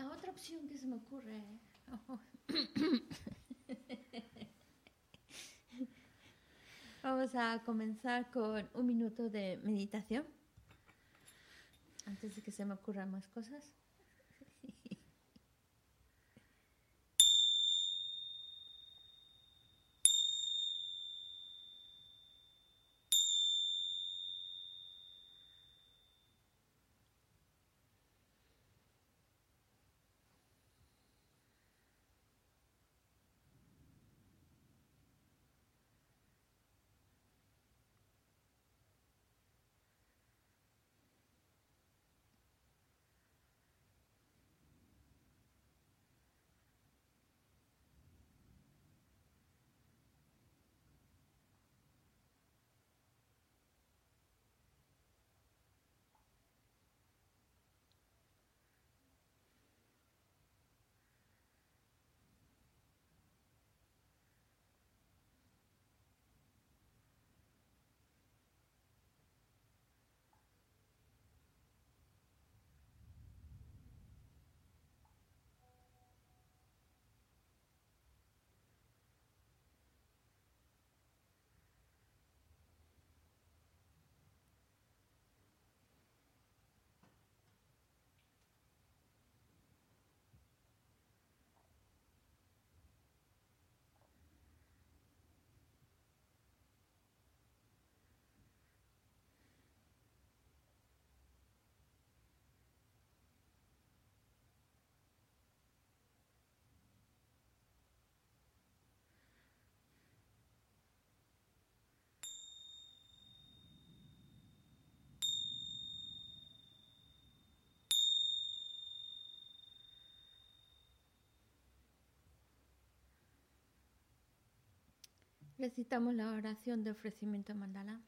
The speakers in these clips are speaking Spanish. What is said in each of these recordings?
La otra opción que se me ocurre. Vamos a comenzar con un minuto de meditación. Antes de que se me ocurran más cosas. Recitamos la oración de ofrecimiento mandala.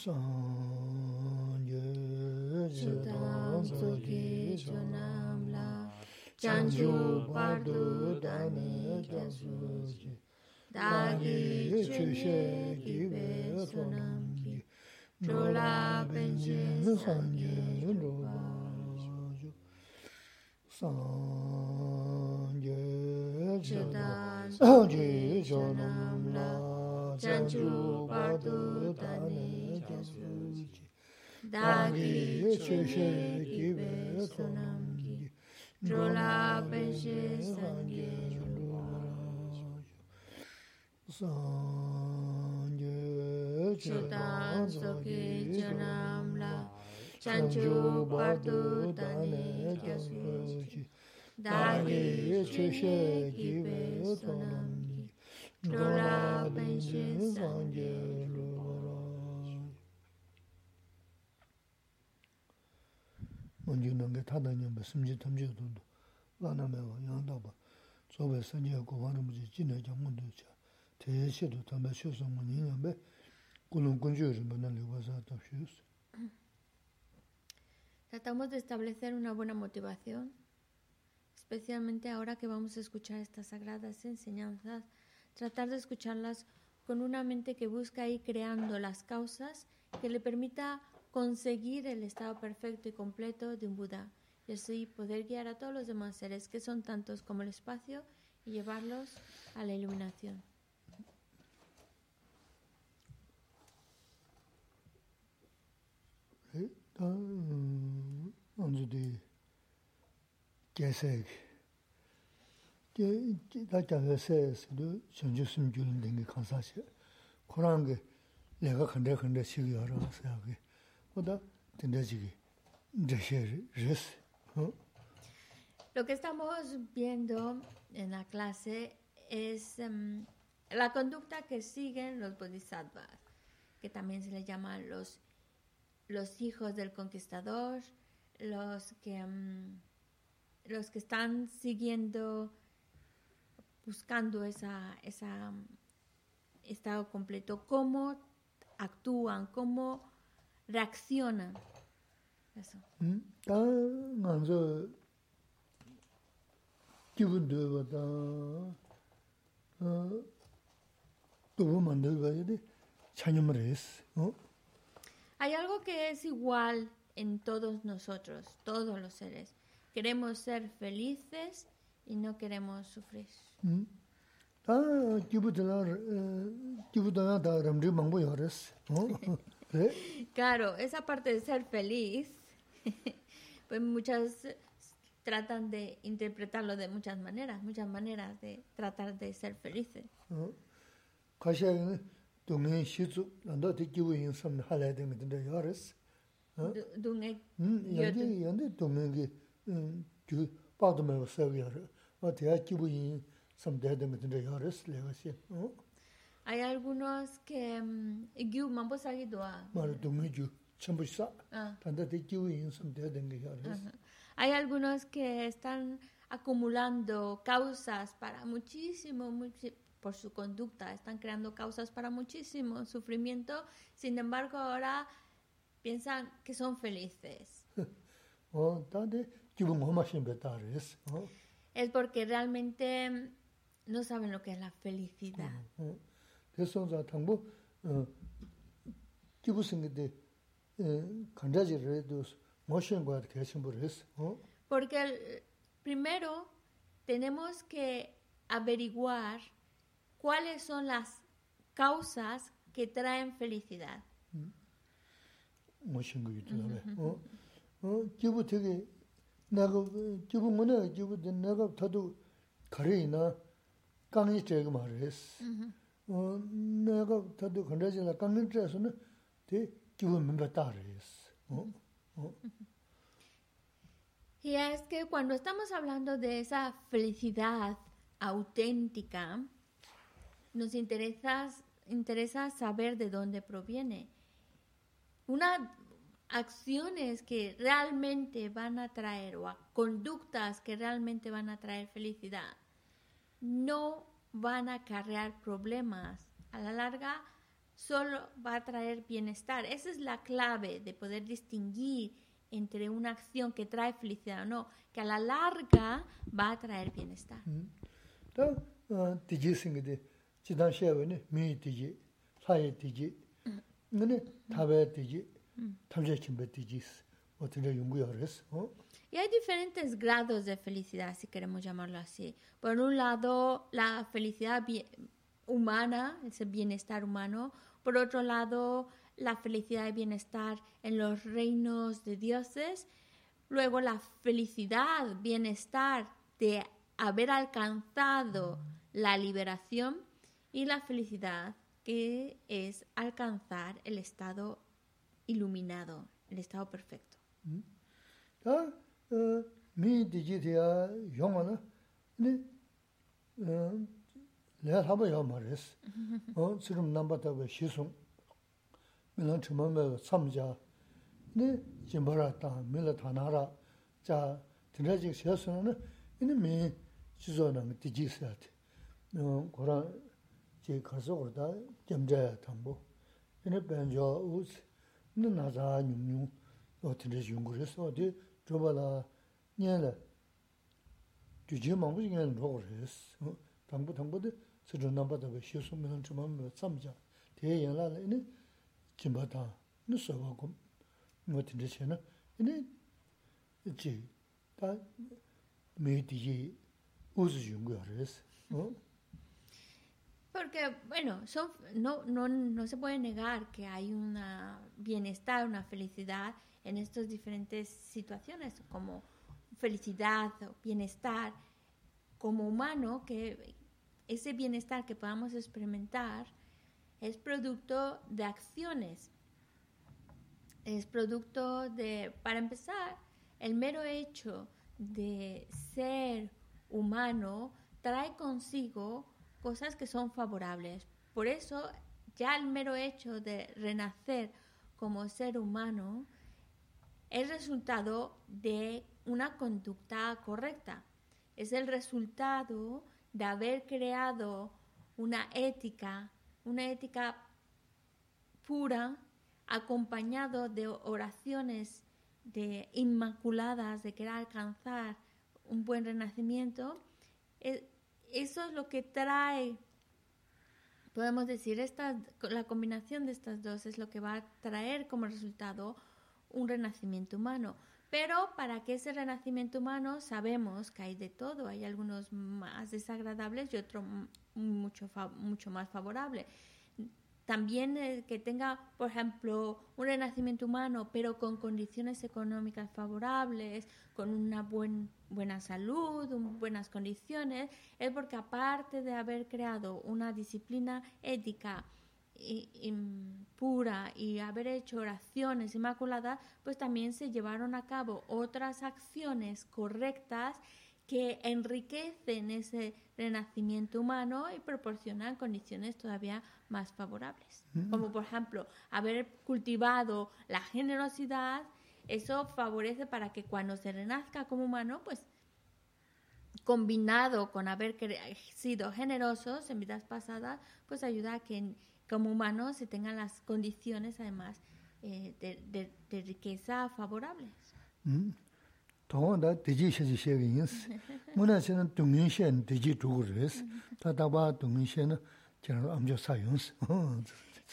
sāng yu zidāṃ tsukhi chūnāṃ lā chāñchū pārdu dāni gyāsū jī dāgi chūshē kīvē sunāṃ kī chūlā pēñchī sāng yu rūpa yu sāng yu zidāṃ tsukhi chūnāṃ lā chāñchū ki che she ki ve sonam ki jola pe she sangye sangye chutan soki janam la chanchu partu tani kyasu ki dagi che she ki ve sonam ki jola pe she sangye Tratamos de establecer una buena motivación, especialmente ahora que vamos a escuchar estas sagradas enseñanzas, tratar de escucharlas con una mente que busca ir creando las causas que le permita conseguir el estado perfecto y completo de un Buda y así poder guiar a todos los demás seres que son tantos como el espacio y llevarlos a la iluminación oda res. Lo que estamos viendo en la clase es em, la conducta que siguen los bodhisattvas, que también se les llaman los, los hijos del conquistador, los que, em, los que están siguiendo, buscando esa, esa, em, estado completo, cómo actúan, cómo reacciona. Eso. Hay algo que es igual en todos nosotros, todos los seres. Queremos ser felices y no queremos sufrir. ¿Mm? 다 기분도 기분도 다 람지 망고 열었어 어 그래 Claro, esa parte de ser feliz, pues muchas tratan de interpretarlo de muchas maneras, muchas maneras de tratar de ser felices. 어 가셔야 동네 시주 난도 기분 인삼 할아야 되는데 열었어 어 Du- Dung- 음, Yo 연대 연대 동맹이 음, 그 빠도면 서기야를 어 대학 기부인 섬대도 근데 열었을 내가 씨. 어? Hay algunos que mm, gyu mambo ah. ah. de Hay algunos que están acumulando causas para muchísimo, muchísimo por su conducta, están creando causas para muchísimo sufrimiento, sin embargo ahora piensan que son felices. es porque realmente mm, no saben lo que es la felicidad. 어. 그래서 저 당부 어 기부 생기데 에 간자지를 모션 거 계신 분 했어. 어? Porque el- primero tenemos que averiguar cuáles son las causas que traen felicidad. 모신 거 있더라고요. 어? 어, 기부 되게 내가 그 기부 뭐네 기부 내가 다도 가려이나 강이 제가 말했어. 어, 내가 다도 건드지나 강이 제서는 대 기부 멤버 따르했어. 어? 어? Y es que cuando estamos hablando de esa felicidad auténtica, nos interesa, interesa saber de dónde proviene. Unas acciones que realmente van a traer o a- conductas que realmente van a traer felicidad no van a acarrear problemas. A la larga solo va a traer bienestar. Esa es la clave de poder distinguir entre una acción que trae felicidad o no, que a la larga va a traer bienestar. 다 y hay diferentes grados de felicidad, si queremos llamarlo así. Por un lado, la felicidad humana, ese bienestar humano. Por otro lado, la felicidad y bienestar en los reinos de dioses. Luego, la felicidad, bienestar de haber alcanzado la liberación y la felicidad que es alcanzar el estado iluminado, el estado perfecto. 다 미디지 돼야 용어는 근데 내가 한번 요 말했어. 어 지금 남바다고 시송. 밀란 처음에 삼자. 네 지마라다 밀라타나라. 자 드라직 세서는 이는 미 지조는 디지스야 어 고라 제 가서 그러다 점자 담보. 이는 변조 우스. 나자 뉴뉴 어떤지 연구해서 어디 줘봐라. 냐라. 주제 망부 중에는 로그레스 당부 당부도 서전 넘버도 그 시수면 좀 하면 참자. 대연라.는 이제 김바다. 누서하고 어떤지 전에 이제 이제 다 메디지 우즈 연구해서 어. Porque, bueno, son, no, no, no se puede negar que hay una bienestar, una felicidad en estas diferentes situaciones, como felicidad o bienestar como humano, que ese bienestar que podamos experimentar es producto de acciones, es producto de, para empezar, el mero hecho de ser humano trae consigo cosas que son favorables. Por eso, ya el mero hecho de renacer como ser humano es resultado de una conducta correcta. Es el resultado de haber creado una ética, una ética pura, acompañado de oraciones de inmaculadas, de querer alcanzar un buen renacimiento. Eso es lo que trae, podemos decir, esta, la combinación de estas dos es lo que va a traer como resultado un renacimiento humano. Pero para que ese renacimiento humano sabemos que hay de todo, hay algunos más desagradables y otros mucho, mucho más favorables. También eh, que tenga, por ejemplo, un renacimiento humano, pero con condiciones económicas favorables, con una buen, buena salud, buenas condiciones, es porque aparte de haber creado una disciplina ética, y, pura y haber hecho oraciones inmaculadas, pues también se llevaron a cabo otras acciones correctas que enriquecen ese renacimiento humano y proporcionan condiciones todavía más favorables. Mm. Como por ejemplo, haber cultivado la generosidad, eso favorece para que cuando se renazca como humano, pues combinado con haber sido generosos en vidas pasadas, pues ayuda a que como humanos se tengan las condiciones además eh, de, de, de, riqueza favorables. Mm.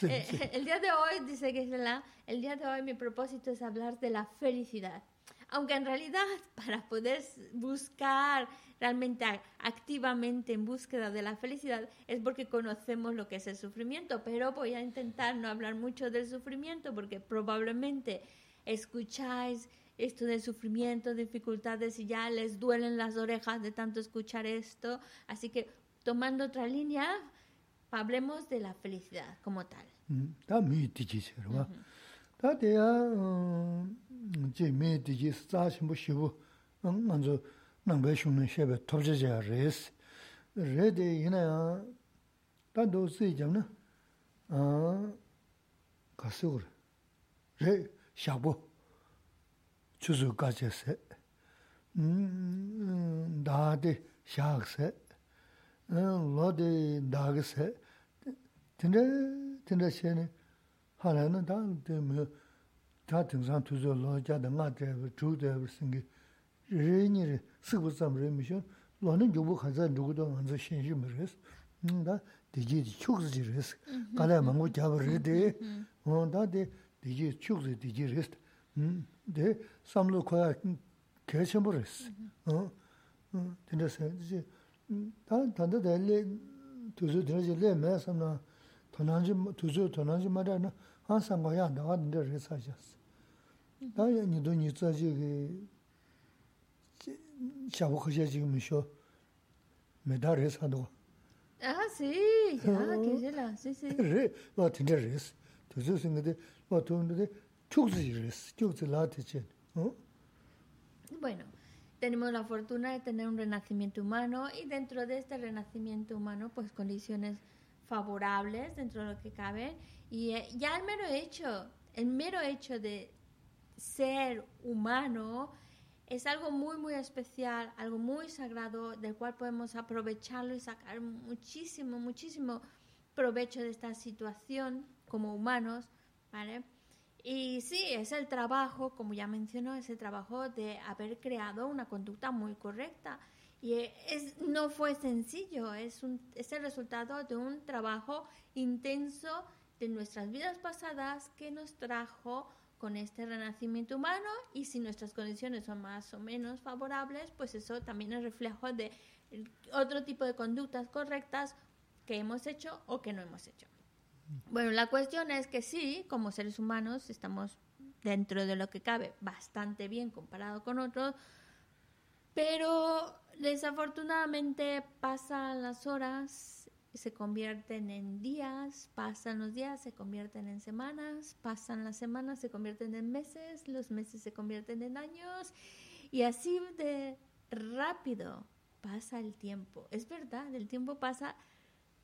El día de hoy dice que es la, el día de hoy mi propósito es hablar de la felicidad. Aunque en realidad para poder buscar realmente activamente en búsqueda de la felicidad es porque conocemos lo que es el sufrimiento, pero voy a intentar no hablar mucho del sufrimiento porque probablemente escucháis esto del sufrimiento, dificultades y ya les duelen las orejas de tanto escuchar esto, así que tomando otra línea, hablemos de la felicidad como tal. 제 메디지 사시 뭐 쉬고 먼저 난 배shum는 쉐베 톱제자 레스. 레데 이나 다도 쓰이잖아 아 가서 레 샤보 주주 가제세. 음 다데 샤그세. 음 로데 다그세. 근데 근데 쟤는 하나는 다 되면 tā tīngsāng tūzō lō jā dā ngā dhāyabā, chū dhāyabā sīngi rē nī rē, sīkbu tsam rē mī shion, lō nī yōbu khānsā rūgu dō ngānsā shēnshī mī rēs, dā dī jī dī chūk sī rēs, kālā māngu jāba rē dē, dā dī dī jī chūk sī dī jī rēs, dē sām lō khuā kē chēmbu rēs, dā sē, dā tānda dā lē, tūzō dhīrā jī lē mē sām nā, tōnāñjī, tūzō tōnāñjī mā rā nā, hā sāngā yā dā wā dā rē sā shās. Tu nde de, chuk zi re si, chuk zi la te chen. Bueno, tenemos la fortuna de tener un renacimiento humano y dentro de este renacimiento humano, pues condiciones favorables dentro de lo que cabe. Y eh, ya el mero hecho, el mero hecho de ser humano es algo muy, muy especial, algo muy sagrado, del cual podemos aprovecharlo y sacar muchísimo, muchísimo provecho de esta situación como humanos, ¿vale? Y sí, es el trabajo, como ya mencionó, es el trabajo de haber creado una conducta muy correcta. Y es, no fue sencillo, es, es el resultado de un trabajo intenso de nuestras vidas pasadas que nos trajo con este renacimiento humano y si nuestras condiciones son más o menos favorables, pues eso también es reflejo de otro tipo de conductas correctas que hemos hecho o que no hemos hecho. Bueno, la cuestión es que sí, como seres humanos estamos dentro de lo que cabe bastante bien comparado con otros, pero desafortunadamente pasan las horas, se convierten en días, pasan los días, se convierten en semanas, pasan las semanas, se convierten en meses, los meses se convierten en años y así de rápido pasa el tiempo. Es verdad, el tiempo pasa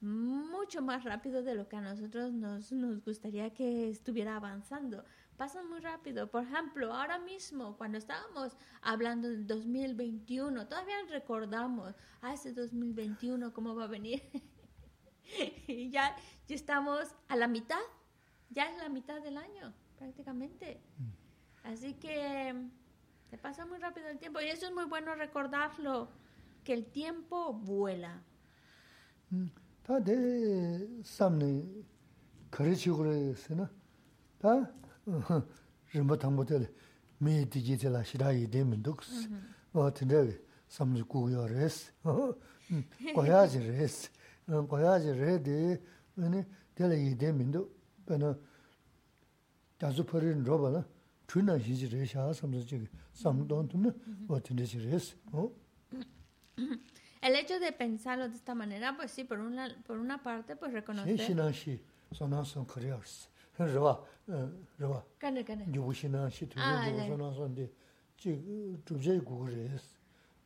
mucho más rápido de lo que a nosotros nos, nos gustaría que estuviera avanzando. Pasan muy rápido. Por ejemplo, ahora mismo, cuando estábamos hablando del 2021, todavía recordamos, a ese 2021, cómo va a venir. y ya, ya estamos a la mitad, ya es la mitad del año, prácticamente. Mm. Así que se pasa muy rápido el tiempo y eso es muy bueno recordarlo, que el tiempo vuela. Shirāyī dē mīndu 고야지 레디 아니 텔레 이데 민도 베나 자주 퍼린 로바나 튜나 히지 레샤 삼지 삼돈 튜나 어떤데 지레스 어 El hecho de pensarlo de esta manera, pues sí, por una, por una parte, pues reconocer... Sí, shinashi, sonan son korears. Rwa, rwa. Kane, kane. Yubu shinashi, tuya yubu sonan son de, chi, chubze gugu rees.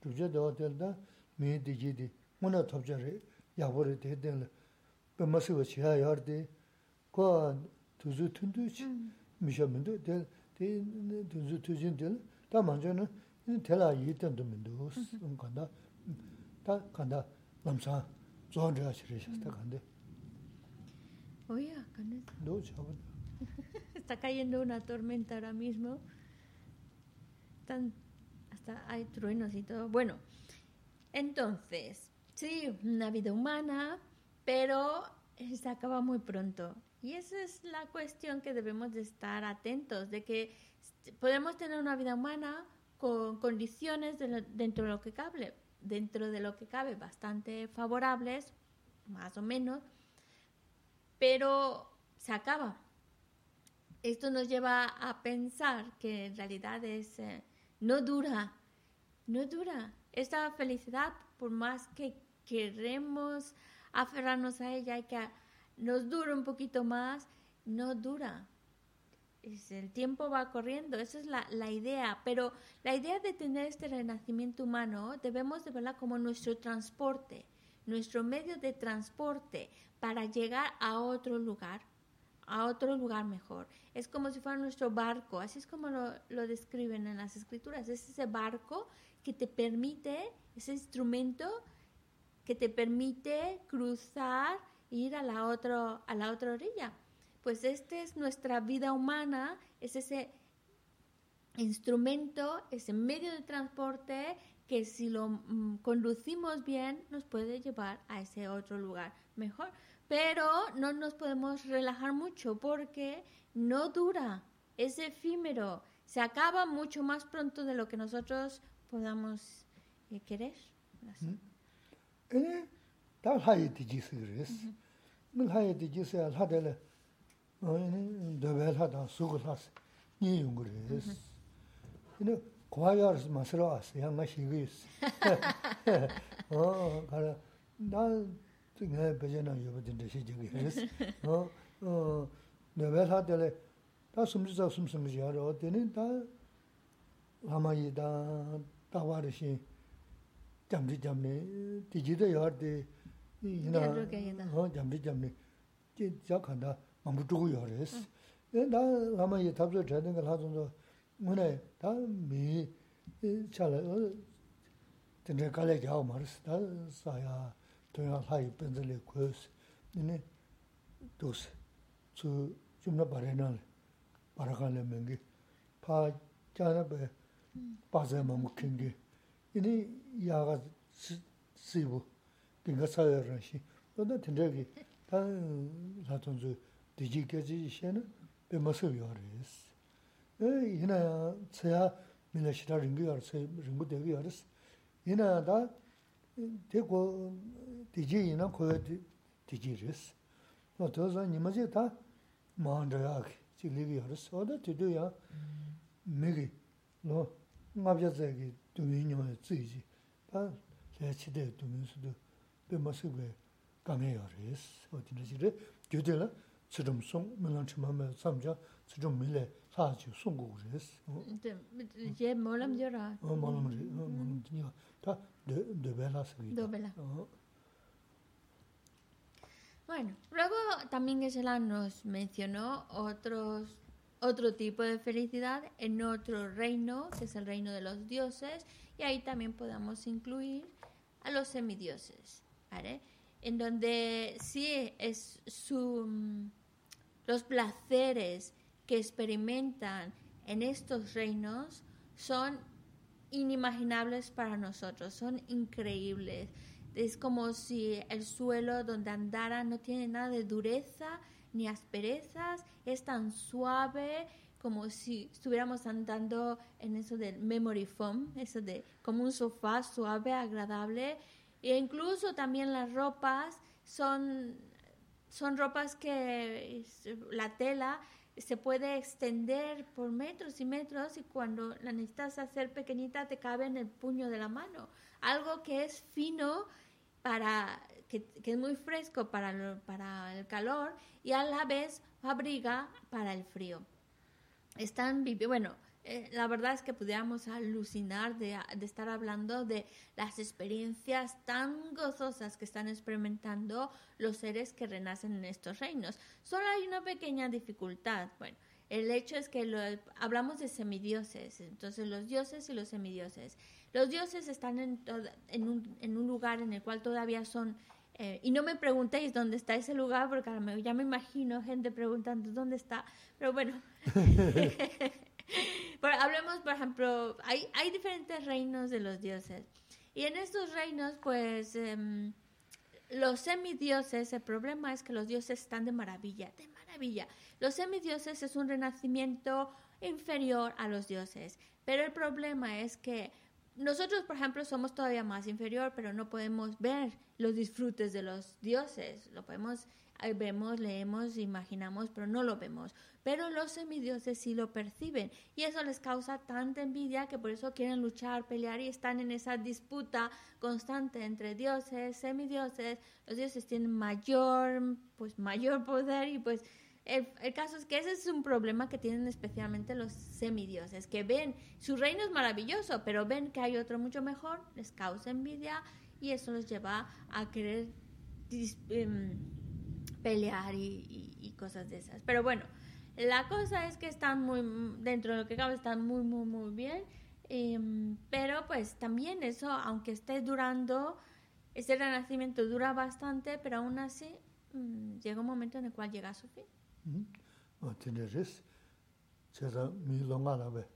Chubze dawa tel da, me di ji di, muna tabja rees. Topja re, yabu re de den le, pe ma se wa chi ha yar de, kwa tu zu tun tu chi, mi sha mi du, de, de, tu zu tu jin de, da man jo na, tela yi ten du mi du, kanda, Está cayendo una tormenta ahora mismo. hasta hay truenos y todo. Bueno, entonces, sí, una vida humana, pero se acaba muy pronto. Y esa es la cuestión que debemos de estar atentos, de que podemos tener una vida humana con condiciones dentro de lo que cabe, dentro de lo que cabe bastante favorables, más o menos, pero se acaba. Esto nos lleva a pensar que en realidad es, eh, no dura, no dura. Esta felicidad, por más que queremos aferrarnos a ella y que nos dure un poquito más, no dura el tiempo va corriendo, esa es la, la, idea, pero la idea de tener este renacimiento humano debemos de verla como nuestro transporte, nuestro medio de transporte para llegar a otro lugar, a otro lugar mejor. Es como si fuera nuestro barco, así es como lo, lo describen en las escrituras, es ese barco que te permite, ese instrumento que te permite cruzar ir a la, otro, a la otra orilla pues esta es nuestra vida humana, es ese instrumento, ese medio de transporte que si lo mm, conducimos bien nos puede llevar a ese otro lugar mejor. Pero no nos podemos relajar mucho porque no dura, es efímero, se acaba mucho más pronto de lo que nosotros podamos eh, querer. 아니 다 하이 디지스 그랬어. 능 하이 디지스 하데라 아니 더벨 하다 수고 하스. 니 용그레스. 이노 과야스 마스라스 양마 시그스. 어 가라 나 중에 배제나 여버든데 시지게 그랬어. 어어 더벨 하데라 다 숨지자 숨숨지 하러 어때는 다 라마이다 다와르시 잠지 잠네 디지도 여르데 이나 어 잠지 잠네 제 작한다 아무 두고 여레스 나 라마 이 답서 되는 걸 하던데 뭐네 다미 차라 근데 갈래 가고 말았어 다 사야 도야 하이 벤들레 코스 네 도스 저 좀나 바래나 바라가는 게 파자나 배 빠져 먹는 게 이리 야가 쓰고 빙가 사여라시 너도 된다기 다 사톤주 디지까지 시에는 배마서 요하레스 에 이나 제가 민나 시다 링거 요하레스 링거 되게 요하레스 이나다 되고 디지이나 고여 디지레스 너 더서 니마지 다 마한다야기 지금 리기 요하레스 어디 되도야 메기 너 ngabja zayagi dūmī nyōyā tsīyī, tā lé sūdū bē mā bē kāngē yā rēs, wā tīnā chī rē, gyō tē lā tsirum sōng, mē lāng chī mā mē sāṃ chā, tsirum mī lē sā chī sōng gu rēs. Yé mō lām yō rā? Mō lām rē, mō lām tī nyā, tā dō bē lā sā gī. Dō bē lā. Bueno, luego también nos mencionó otros otro tipo de felicidad en otro reino, que es el reino de los dioses, y ahí también podamos incluir a los semidioses, ¿vale? En donde sí es su, los placeres que experimentan en estos reinos son inimaginables para nosotros, son increíbles. Es como si el suelo donde andara no tiene nada de dureza, ni asperezas, es tan suave como si estuviéramos andando en eso del memory foam, eso de como un sofá suave, agradable. E incluso también las ropas son, son ropas que la tela se puede extender por metros y metros y cuando la necesitas hacer pequeñita te cabe en el puño de la mano. Algo que es fino para que, es muy fresco para, para el calor y a la vez abriga para el frío. Están bueno, eh, la verdad es que pudiéramos alucinar de, de, estar hablando de las experiencias tan gozosas que están experimentando los seres que renacen en estos reinos. Solo hay una pequeña dificultad. Bueno, el hecho es que hablamos de semidioses, entonces los dioses y los semidioses. Los dioses están en un lugar en el cual todavía son eh, y no me preguntéis dónde está ese lugar, porque ya me imagino gente preguntando dónde está. Pero bueno, hablemos, por ejemplo, hay, hay diferentes reinos de los dioses. Y en estos reinos, pues, em, los semidioses, el problema es que los dioses están de maravilla, de maravilla. Los semidioses es un renacimiento inferior a los dioses. Pero el problema es que nosotros, por ejemplo, somos todavía más inferior, pero no podemos ver los disfrutes de los dioses. Lo podemos, vemos, leemos, imaginamos, pero no lo vemos. Pero los semidioses sí lo perciben y eso les causa tanta envidia que por eso quieren luchar, pelear y están en esa disputa constante entre dioses, semidioses. Los dioses tienen mayor, pues mayor poder y pues el, caso es que ese es un problema que tienen especialmente los semidioses, que ven, su reino es maravilloso, pero ven que hay otro mucho mejor, les causa envidia y eso los lleva a querer em, pelear y, cosas de esas. Pero bueno, la cosa es que están muy, dentro de lo que cabe, están muy, muy, muy bien. Em, pero pues también eso, aunque esté durando, ese renacimiento dura bastante, pero aún así mm, llega un momento en el cual llega a su fin. tene res, cheza mi longa nabe.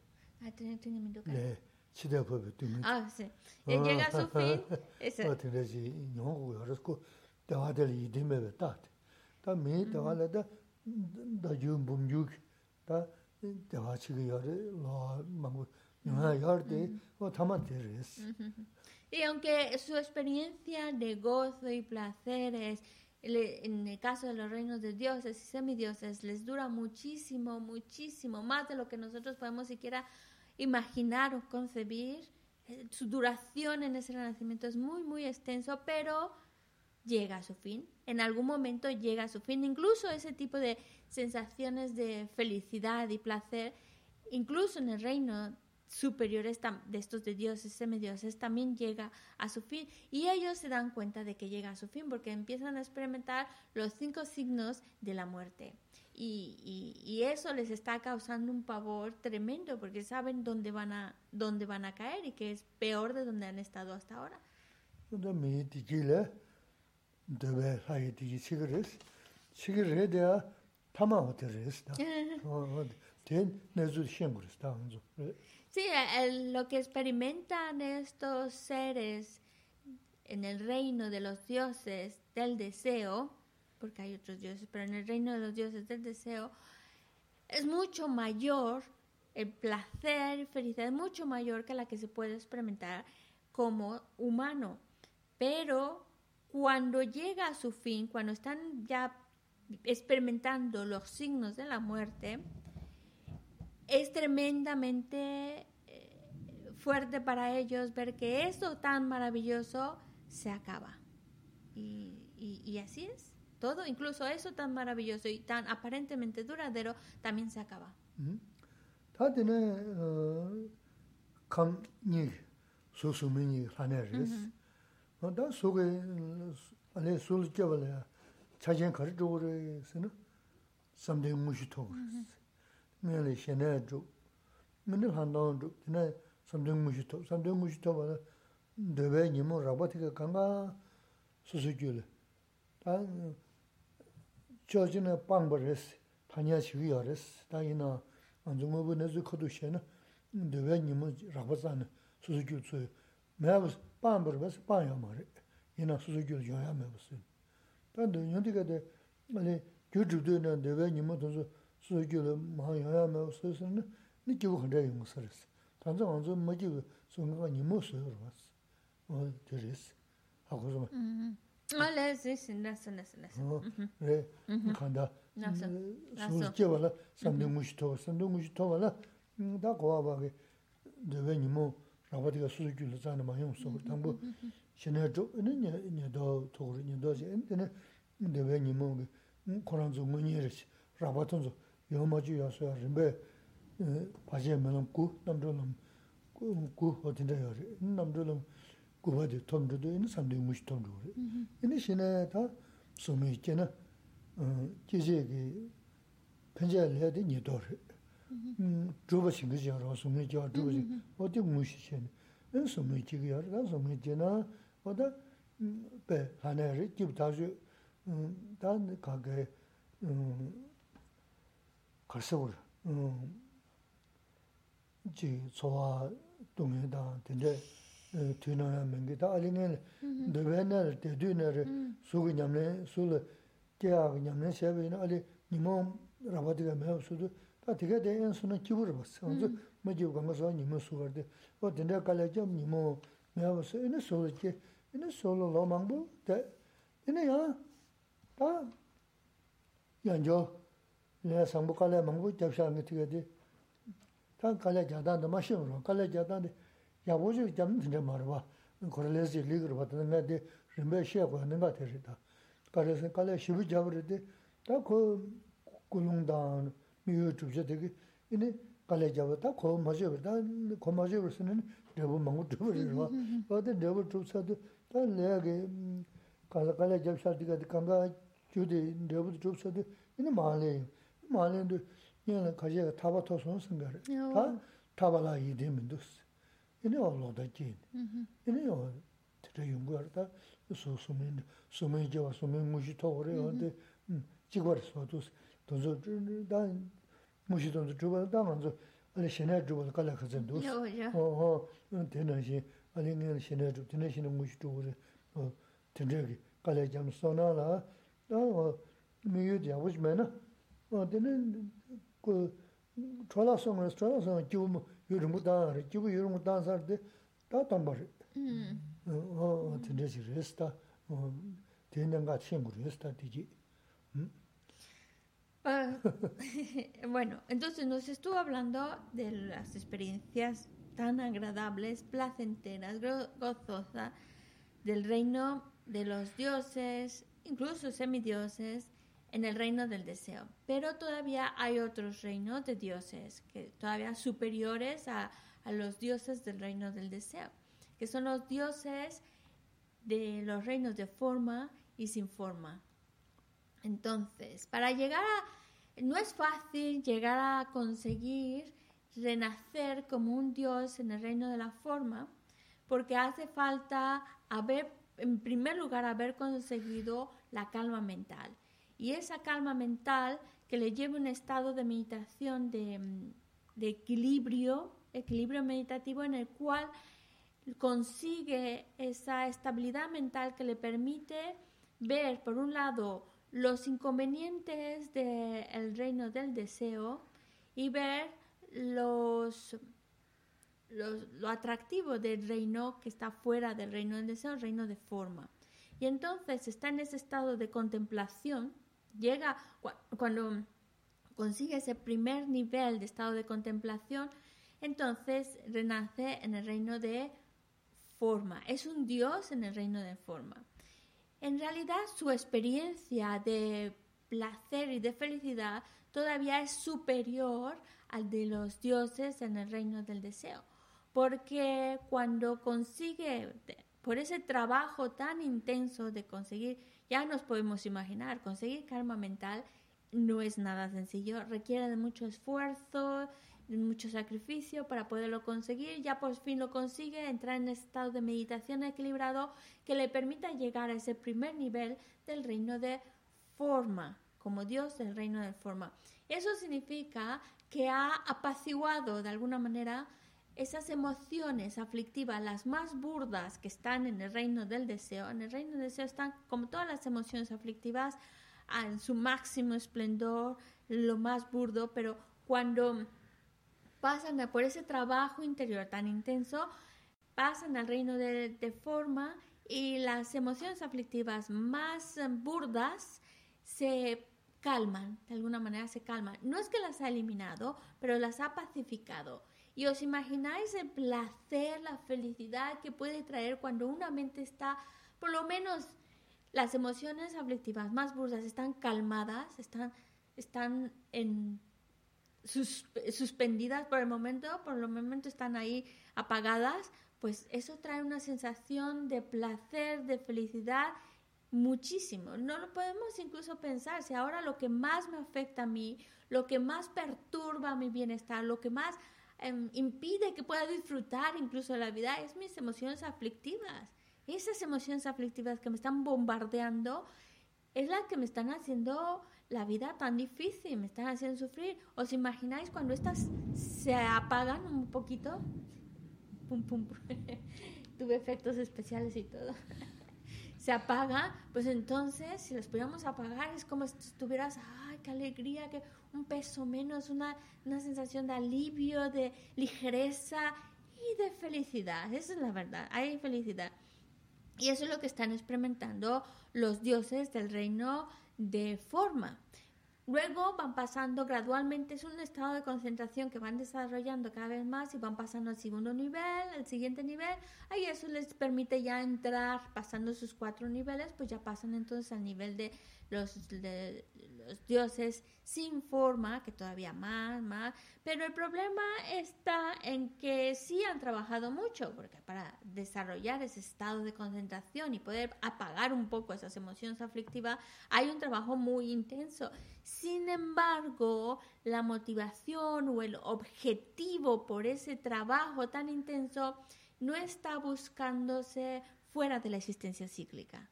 A tene tene mi doka? Ne, chide pobe tene. A, se. E llega su fin, ese. O tene si nyongu yoros ku, dewa deli idime be tate. Ta mi dewa le da, da yun bum yuk, ta dewa chigi yore, loa mangu, nyonga yore de, o tama te res. Y aunque su experiencia de gozo y placeres, en el caso de los reinos de dioses y semidioses, les dura muchísimo, muchísimo, más de lo que nosotros podemos siquiera imaginar o concebir. Eh, su duración en ese renacimiento es muy, muy extenso, pero llega a su fin. En algún momento llega a su fin. Incluso ese tipo de sensaciones de felicidad y placer, incluso en el reino superiores de estos de dioses, semidioses, también llega a su fin. Y ellos se dan cuenta de que llega a su fin porque empiezan a experimentar los cinco signos de la muerte. Y, y, eso les está causando un pavor tremendo porque saben dónde van a dónde van a caer y que es peor de donde han estado hasta ahora. Sí, lo que experimentan estos seres en el reino de los dioses del deseo, porque hay otros dioses, pero en el reino de los dioses del deseo, es mucho mayor, el placer y felicidad es mucho mayor que la que se puede experimentar como humano. Pero cuando llega a su fin, cuando están ya experimentando los signos de la muerte, es tremendamente eh, fuerte para ellos ver que eso tan maravilloso se acaba. Y, y, así es. Todo, incluso eso tan maravilloso y tan aparentemente duradero, también se acaba. mēli shenē dhūk, mēni hāndāng dhūk, tīnā samdhēng mūshī tō, samdhēng mūshī tō bāla dēbē nīmō rāpa tīka kāngā sūsū gyūla. Tā chōchī nā pāngbā rēs, pānyā shivī yā rēs, tā yinā ānzō ngō bō nē zū khatū shē nā dēbē nīmō rāpa tsā nā sūsū gyūla tsū, mē bōs pāngbā rēs pānyā mā rē, yinā sūsū gyūla yōyā mē bōs. Tā dō 수교를 마야야 뭐 쓰스는 니기고 근데 용 쓰레스 단자 먼저 뭐지 송가 니모 쓰여 왔어 어 저리스 하고 좀 말해 지신다스나스나스 네 간다 소스게 발라 삼명무시 토선 동무시 토발라 다 고아바게 되게 니모 라바디가 수교를 자는 많이 없어 당부 신의 쪽은 니도 도그니 도지 엔테는 되게 니모 코란조 문이르시 라바톤조 yōmaji yōsō rīmbē pāshē mēlam gu namdōlam gu hōtindā yōrī, namdōlam gu hōtī tōmdōdō, inā samdī mūshī tōmdō rī. Inā shīnā tā sōmī kē na jīzhē kī pēnchā lē dī nī tō rī. Dhūpa shīngi shīyā rō, sōmī kī wā dhūpa shīngi, hōtī mūshī shē nī. Inā sōmī kī kī yōrī, tā sōmī kī na hōtā bē hānā rī, jīb tā shū, tā kā kē karsa wara. Ji tsowa dungi dang, tende tuna ya mingi, ta ali ngan dawe nal, dedu nal, sugi nyamne, suli tiaag nyamne shebi ina, ali nima raba diga mewa sudu, ta tiga de en suna kibur bas, anzu ma jibu gama suwa nima sugar de, o tende kala jam nima mewa su, ina suli ki, ina suli lo mangbu, ina ya, ta yanjo, nā sāmbu kālā māngbū gyabshā ngā tīgā dī, tā kālā gyādā nā māshī ngā rō, kālā gyādā nī yābū chī gyāma tīndē mā rō bā, kora lē sī lī rō bā, tā ngā dī rīmbē shē guā nā ngā tē rī tā. Kālā sī kālā shibu gyāba rī dī, tā kō gulung dāng, mī yu chūb chā tīgī, inī kālā gyāba tā kō mā chī tā kō mā chī sī nī dēbū māngbū chūb rī rō bā, tā dēbū chūb chā tī, tā lē gī kālā gyābshā tīgā dī kāngā chū dī dēbū chūb chā tī, inī mā lē 마는데 얘는 가지가 타바 토선 생각을 다 타바라 이데면도스 이네 올로다지 이네 요 되게 연구하다 소소면 소면 제가 소면 무시 토그래 근데 지거서도 도저 다 무시 돈 주바 당한저 아니 신의 주바 갈라 가전도 어어 되는지 아니 내 신의 주 되는 무시 토그래 어 되게 갈라 좀 소나라 어 미유 잡으시면은 어 Bueno, entonces nos estuvo hablando de las experiencias tan agradables, placenteras, gozosas del reino de los dioses, incluso semidioses, en el reino del deseo. Pero todavía hay otros reinos de dioses, que todavía superiores a, a los dioses del reino del deseo, que son los dioses de los reinos de forma y sin forma. Entonces, para llegar a... No es fácil llegar a conseguir renacer como un dios en el reino de la forma, porque hace falta haber, en primer lugar, haber conseguido la calma mental. Y esa calma mental que le lleva a un estado de meditación, de, equilibrio, equilibrio meditativo en el cual consigue esa estabilidad mental que le permite ver, por un lado, los inconvenientes del reino del deseo y ver los, lo atractivo del reino que está fuera del reino del deseo, el reino de forma. Y entonces está en ese estado de contemplación, llega cuando consigue ese primer nivel de estado de contemplación, entonces renace en el reino de forma. Es un Dios en el reino de forma. En realidad su experiencia de placer y de felicidad todavía es superior al de los dioses en el reino del deseo, porque cuando consigue, por ese trabajo tan intenso de conseguir, ya nos podemos imaginar, conseguir calma mental no es nada sencillo, requiere de mucho esfuerzo, mucho sacrificio para poderlo conseguir, ya por fin lo consigue, entrar en estado de meditación equilibrado que le permita llegar a ese primer nivel del reino de forma, como Dios del reino de forma. Eso significa que ha apaciguado de alguna manera esas emociones aflictivas, las más burdas que están en el reino del deseo. En el reino del deseo están, como todas las emociones aflictivas, en su máximo esplendor, lo más burdo, pero cuando pasan por ese trabajo interior tan intenso, pasan al reino de, forma y las emociones aflictivas más burdas se calman, de alguna manera se calman. No es que las ha eliminado, pero las ha pacificado. Y os imagináis el placer, la felicidad que puede traer cuando una mente está, por lo menos las emociones aflictivas más burdas están calmadas, están, están en suspendidas por el momento, por el momento están ahí apagadas, pues eso trae una sensación de placer, de felicidad muchísimo. No lo podemos incluso pensar. Si ahora lo que más me afecta a mí, lo que más perturba mi bienestar, lo que más em, impide que pueda disfrutar incluso la vida es mis emociones aflictivas. Esas emociones aflictivas que me están bombardeando es la que me están haciendo la vida tan difícil, me están haciendo sufrir. ¿Os imagináis cuando estas se apagan un poquito? Tuve efectos especiales y todo. se apaga, pues entonces si las pudiéramos apagar es como si estuvieras, qué alegría, que un peso menos, una, una sensación de alivio, de ligereza y de felicidad. Esa es la verdad, hay felicidad. Y eso es lo que están experimentando los dioses del reino de forma. Luego van pasando gradualmente, es un estado de concentración que van desarrollando cada vez más y van pasando al segundo nivel, al siguiente nivel. Ahí eso les permite ya entrar, pasando sus cuatro niveles, pues ya pasan entonces al nivel de los, dioses sin forma, que todavía más, más. Pero el problema está en que sí han trabajado mucho, porque para desarrollar ese estado de concentración y poder apagar un poco esas emociones aflictivas, hay un trabajo muy intenso. Sin embargo, la motivación o el objetivo por ese trabajo tan intenso no está buscándose fuera de la existencia cíclica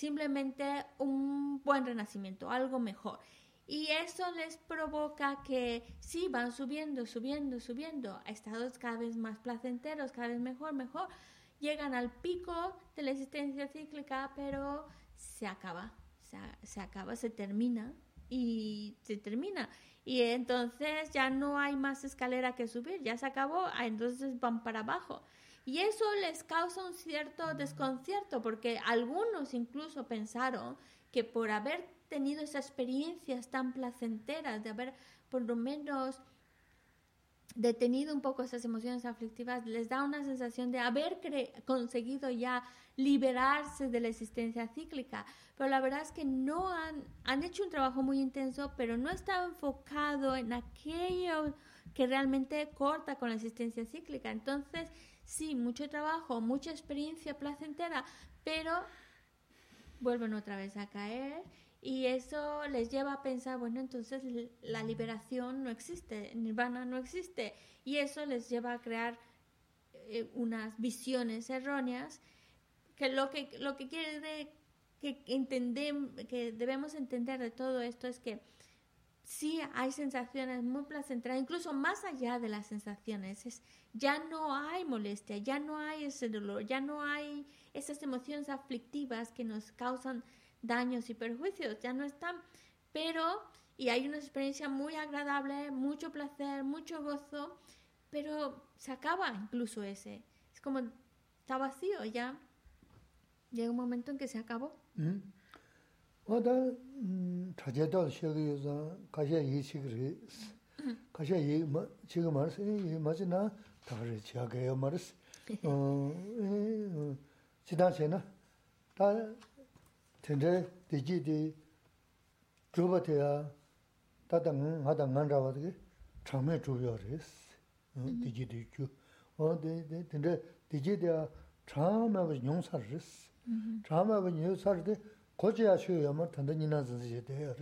simplemente un buen renacimiento, algo mejor. Y eso les provoca que sí, van subiendo, subiendo, subiendo a estados cada vez más placenteros, cada vez mejor, mejor. Llegan al pico de la existencia cíclica, pero se acaba, se, se acaba, se termina y se termina. Y entonces ya no hay más escalera que subir, ya se acabó, ah, entonces van para abajo. Y eso les causa un cierto desconcierto porque algunos incluso pensaron que por haber tenido esas experiencias tan placenteras, de haber por lo menos detenido un poco esas emociones aflictivas, les da una sensación de haber conseguido ya liberarse de la existencia cíclica. Pero la verdad es que no han, han hecho un trabajo muy intenso, pero no estaba enfocado en aquellos que realmente corta con la existencia cíclica. Entonces, sí, mucho trabajo, mucha experiencia placentera, pero vuelven otra vez a caer y eso les lleva a pensar, bueno, entonces la liberación no existe, nirvana no existe. Y eso les lleva a crear eh, unas visiones erróneas que lo que lo que quiere que entendemos que debemos entender de todo esto es que sí hay sensaciones muy placenteras, incluso más allá de las sensaciones, es, ya no hay molestia, ya no hay ese dolor, ya no hay esas emociones aflictivas que nos causan daños y perjuicios, ya no están, pero, y hay una experiencia muy agradable, mucho placer, mucho gozo, pero se acaba incluso ese, es como está vacío, ya llega un momento en que se acabó. Mm. 어다 차제도 시기에서 가셔 이식을 가셔 이 지금 말스 이 맞나 다를 지하게요 말스 어 지단세나? 다 전제 되지디 조바테야 다당 하다 만라와게 처음에 조여레스 되지디 주. 어데 근데 되지디야 처음에 용사르스 처음.에 용사르데 고지야 쉬어야 뭐 단단 지나서 이제 돼요.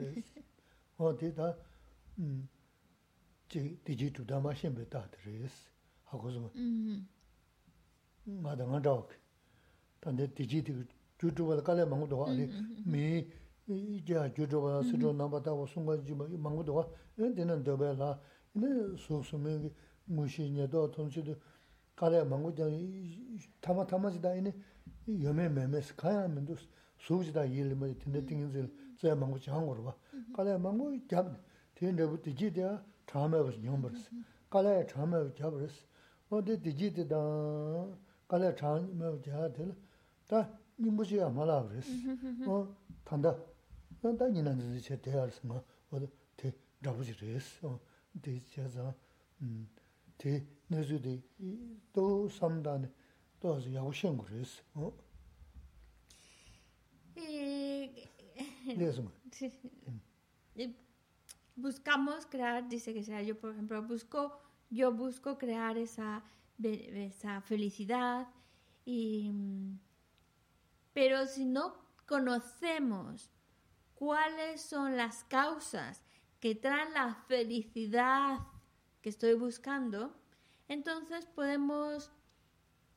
어디다 음. 지 디지 두다 마신 베다 드레스 하고서 음. 마당한 적. 단데 디지 디 주주가 깔래 망고도 아니 미 이제 주주가 스로 나바다 송가지 뭐 망고도 엔데는 더벨라 네 소소메 무시냐도 통치도 깔래 망고도 타마 타마지다 이네 여매 매매스 가야면 도 수지다 일을 뭐 듣는 등인들 저 망고 장으로 봐. 깔에 망고 잡 된데부 뒤지대야 참에 무슨 용버스. 깔에 참에 잡버스. 어디 뒤지대다. 깔에 참에 잡들. 다 님부지야 말아 그랬어. 어 단다. 난다 니는 이제 대할스 뭐 어디 대 잡으지 그랬어. 대지자자 음. 대 내주디 또 삼단에 또 야고 시험 그랬어. 어 buscamos crear, dice que sea yo, por ejemplo, busco, yo busco crear esa, esa felicidad, y, pero si no conocemos cuáles son las causas que traen la felicidad que estoy buscando, entonces podemos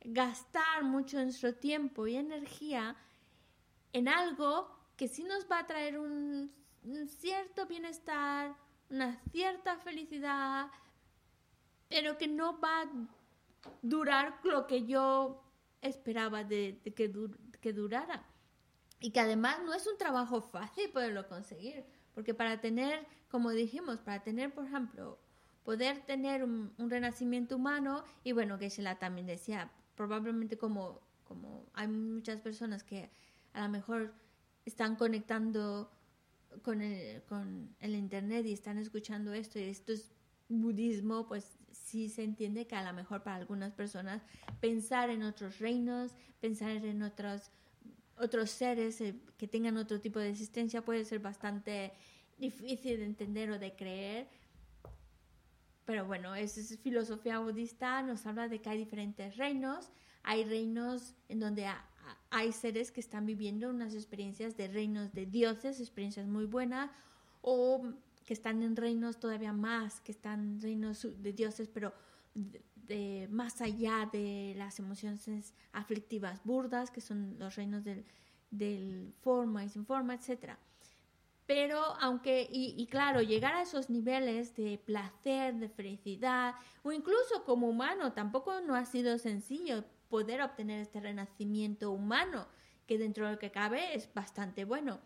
gastar mucho nuestro tiempo y energía en algo que sí nos va a traer un, cierto bienestar, una cierta felicidad, pero que no va a durar lo que yo esperaba de, que, que durara. Y que además no es un trabajo fácil poderlo conseguir, porque para tener, como dijimos, para tener, por ejemplo, poder tener un, renacimiento humano, y bueno, que la también decía, probablemente como, como hay muchas personas que a lo mejor están conectando con el, con el Internet y están escuchando esto y esto es budismo, pues sí se entiende que a lo mejor para algunas personas pensar en otros reinos, pensar en otros, otros seres eh, que tengan otro tipo de existencia puede ser bastante difícil de entender o de creer. Pero bueno, es, es filosofía budista, nos habla de que hay diferentes reinos, hay reinos en donde hay seres que están viviendo unas experiencias de reinos de dioses, experiencias muy buenas, o que están en reinos todavía más, que están reinos de dioses, pero de, más allá de las emociones aflictivas burdas, que son los reinos del, del forma y sin forma, etc. Pero aunque, y, claro, llegar a esos niveles de placer, de felicidad, o incluso como humano, tampoco no ha sido sencillo poder obtener este renacimiento humano, que dentro de lo que cabe es bastante bueno.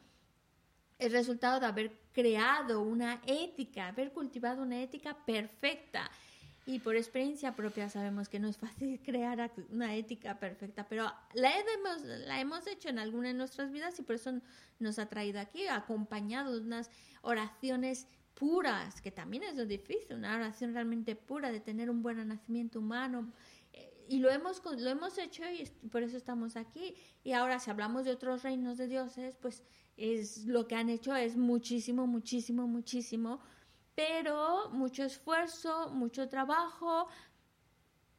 El resultado de haber creado una ética, haber cultivado una ética perfecta. Y por experiencia propia sabemos que no es fácil crear una ética perfecta, pero la hemos, la hemos hecho en alguna de nuestras vidas y por eso nos ha traído aquí, acompañado de unas oraciones puras, que también es lo difícil, una oración realmente pura de tener un buen nacimiento humano, y lo hemos, lo hemos hecho y por eso estamos aquí. Y ahora si hablamos de otros reinos de dioses, pues es lo que han hecho es muchísimo, muchísimo, muchísimo pero mucho esfuerzo, mucho trabajo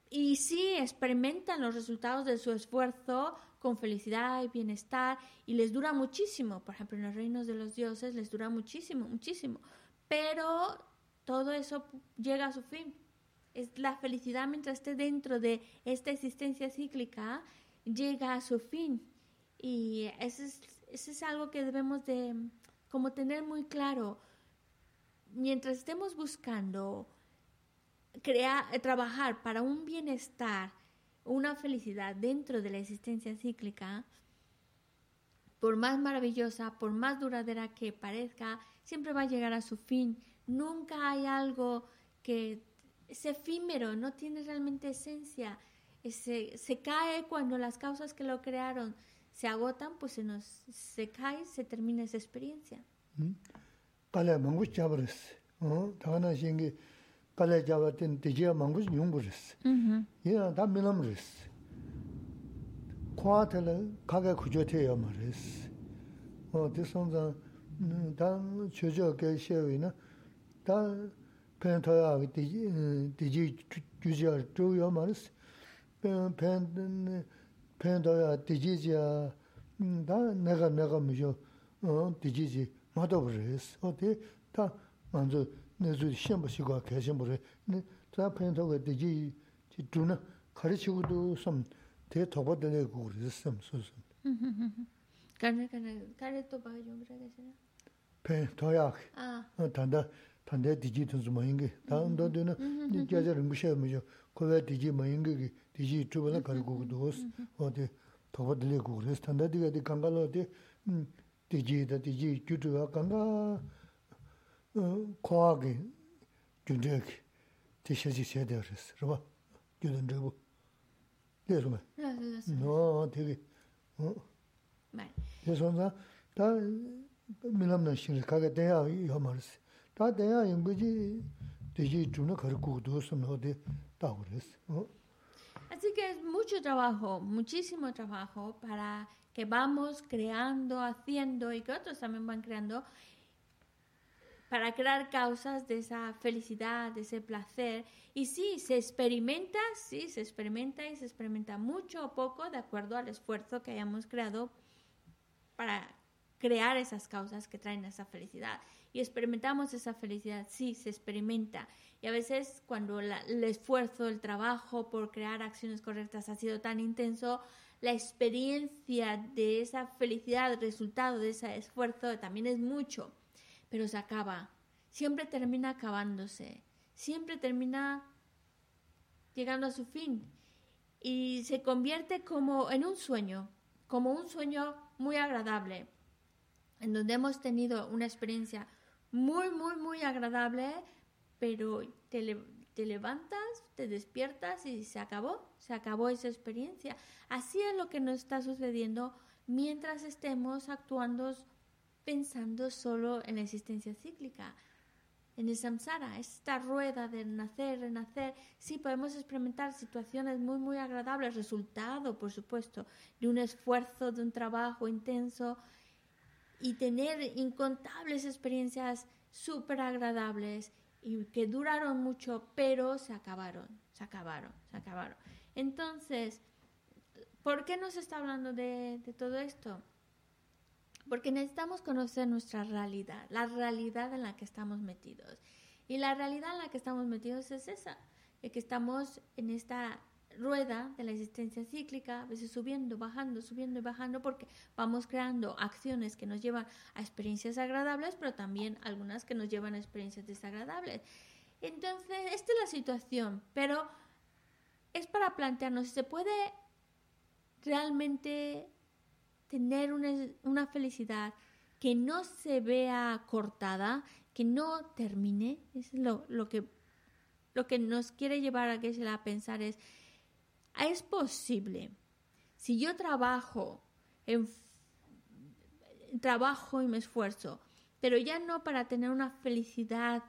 y sí experimentan los resultados de su esfuerzo con felicidad y bienestar y les dura muchísimo. Por ejemplo, en los reinos de los dioses les dura muchísimo, muchísimo. Pero todo eso llega a su fin. Es la felicidad mientras esté dentro de esta existencia cíclica llega a su fin. Y eso es, eso es algo que debemos de como tener muy claro. Mientras estemos buscando crear, trabajar para un bienestar, una felicidad dentro de la existencia cíclica, por más maravillosa, por más duradera que parezca, siempre va a llegar a su fin. Nunca hay algo que es efímero, no tiene realmente esencia. Se, se cae cuando las causas que lo crearon se agotan, pues se nos se cae, se termina esa experiencia. Mangu chabres. Tagana shingi pala chabatin tijia mangu nyungburis. Ina ta milamris. Kwa tala kaga kujote yamaris. Di sonza ta chojo ke shewi na ta pen toya diji gyujiya zhuyo maris, pen toya diji jiya mm, da naga naga miyo diji uh, ji mato baris, o di ta manzu nizu shenpa shikwa kaya shenpa baris, ta pen toya diji ji dhuna kari shikudu sam te toba dali guguris sam su sam. Karne karne, karne toba yungra kaya shena? pen toya, ah. uh, tanda 단대 디지 튼스 모인게. 다음 돈도는 니가자 릉부셔 뭐죠? 코베 디지 모인게 디지 주변에 가지고 도스 어디 더버들이 그래서 단대 디가 디 강가로 어디 디지다 디지 주주가 강가 어 과하게 준적 디셔지 세대로 그래서 그봐 교는 되고 내려면. 너 되게 어. 말. 그래서 다 밀람나 신을 가게 돼야 이 말스. Así que es mucho trabajo, muchísimo trabajo para que vamos creando, haciendo y que otros también van creando para crear causas de esa felicidad, de ese placer. Y sí, se experimenta, sí, se experimenta y se experimenta mucho o poco de acuerdo al esfuerzo que hayamos creado para crear esas causas que traen esa felicidad. Y experimentamos esa felicidad, sí, se experimenta. Y a veces cuando la- el esfuerzo, el trabajo por crear acciones correctas ha sido tan intenso, la experiencia de esa felicidad, el resultado de ese esfuerzo también es mucho, pero se acaba. Siempre termina acabándose, siempre termina llegando a su fin y se convierte como en un sueño, como un sueño muy agradable, en donde hemos tenido una experiencia muy, muy, muy agradable, pero te, te levantas, te despiertas y se acabó, se acabó esa experiencia. Así es lo que nos está sucediendo mientras estemos actuando, pensando solo en la existencia cíclica en el samsara, esta rueda de nacer, renacer, sí podemos experimentar situaciones muy, muy agradables, resultado, por supuesto, de un esfuerzo, de un trabajo intenso y tener incontables experiencias súper agradables y que duraron mucho, pero se acabaron, se acabaron, se acabaron. Entonces, ¿por qué nos está hablando de, de todo esto? Porque necesitamos conocer nuestra realidad, la realidad en la que estamos metidos. Y la realidad en la que estamos metidos es esa, de que estamos en esta rueda de la existencia cíclica, a veces subiendo, bajando, subiendo y bajando, porque vamos creando acciones que nos llevan a experiencias agradables, pero también algunas que nos llevan a experiencias desagradables. Entonces, esta es la situación, pero es para plantearnos si se puede realmente tener una, una felicidad que no se vea cortada, que no termine, es lo, lo que lo que nos quiere llevar a Geshe-la a pensar es, es posible, si yo trabajo, en, trabajo y me esfuerzo, pero ya no para tener una felicidad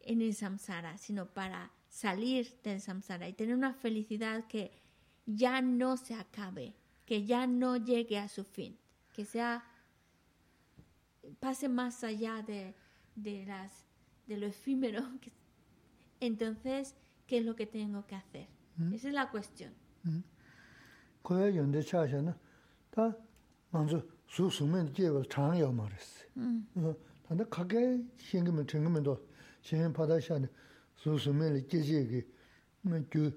en el samsara, sino para salir del samsara y tener una felicidad que ya no se acabe, que ya no llegue a su fin, que sea pase más allá de, de las de lo efímero, entonces, ¿qué es lo que tengo que hacer? Esa es la cuestión. Kuya yonde chaasha na, ta manzu su sumen jeba chang yao marisi. Tanda kage shingimen chingimen do, shingin padasha na su sumen li jejegi, gyu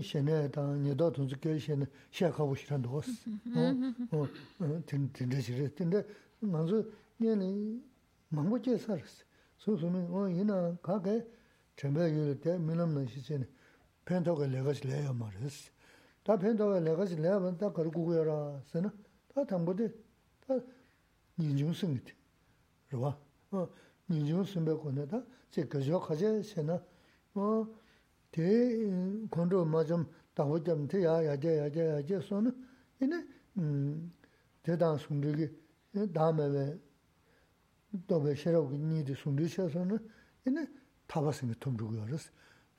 shene ta nyedo tunzu kye shene shia kabu shiran do osi. Tinda shiri, tinda manzu nyeni mangbo je sarisi. Su sumen, o yina kage chenpe yuli te minam na shi chene, 펜토가 레거시 레야 말했어. 다 펜토가 레거시 레야면 다 걸고고여라. 쓰나? 다 담보대. 다 인중승이지. 그러봐. 어, 인중승 배고네다. 제 거저 가제 세나. 어, 대 건조 마좀 다고 좀 돼야 야제 야제 야제 손은 이네 음 대단 숨들기 다음에 왜 또배 싫어 니들 숨들셔서는 이네 타바스는 톰 주고 알았어.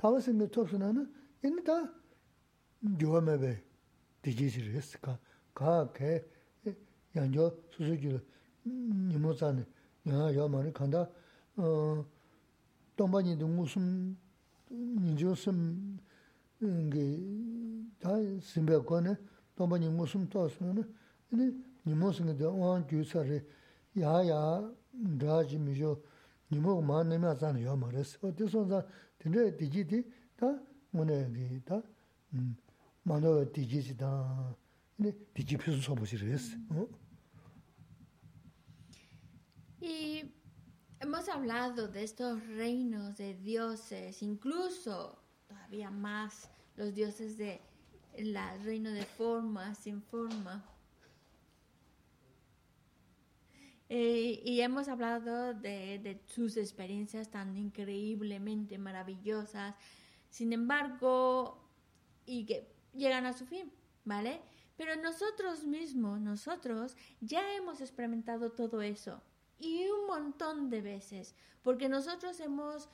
파워 생각 톱스나는 인다 요함에베 디지스리스카 가게 양조 수수기로 니모자네 야 야만이 간다 어 동반이 무슨 니조슴 이게 다 심벽거네 동반이 무슨 또스는 이니 니모스는 대왕 규사레 야야 다지 미조 니모 만내면 자는 야마레스 어디선자 bō shī rē sī. Hemos hablado de estos reinos de dioses, incluso todavía más los dioses de la reino de forma, sin forma. Eh, y hemos hablado de, de, sus experiencias tan increíblemente maravillosas, sin embargo, y que llegan a su fin, ¿vale? Pero nosotros mismos, nosotros ya hemos experimentado todo eso y un montón de veces, porque nosotros hemos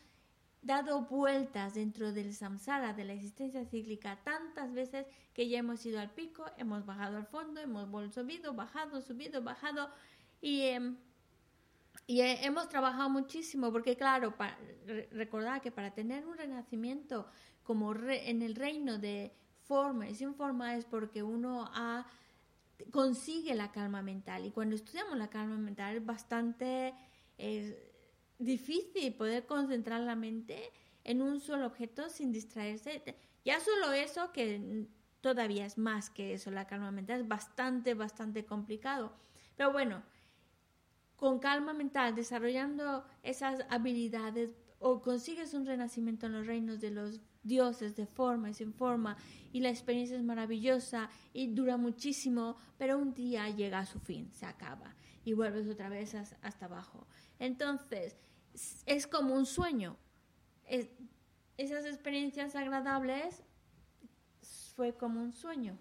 dado vueltas dentro del samsara, de la existencia cíclica, tantas veces que ya hemos ido al pico, hemos bajado al fondo, hemos subido, bajado, subido, bajado y, em, y hemos trabajado muchísimo, porque claro, para, recordad que para tener un renacimiento como en el reino de forma y sin forma es porque uno ha consigue la calma mental. Y cuando estudiamos la calma mental es bastante difícil poder concentrar la mente en un solo objeto sin distraerse. Ya solo eso, que todavía es más que eso, la calma mental es bastante, bastante complicado. Pero bueno, con calma mental, desarrollando esas habilidades, o consigues un renacimiento en los reinos de los dioses de forma y sin forma y la experiencia es maravillosa y dura muchísimo, pero un día llega a su fin, se acaba y vuelves otra vez hasta abajo. Entonces, es como un sueño. esas experiencias agradables fue como un sueño.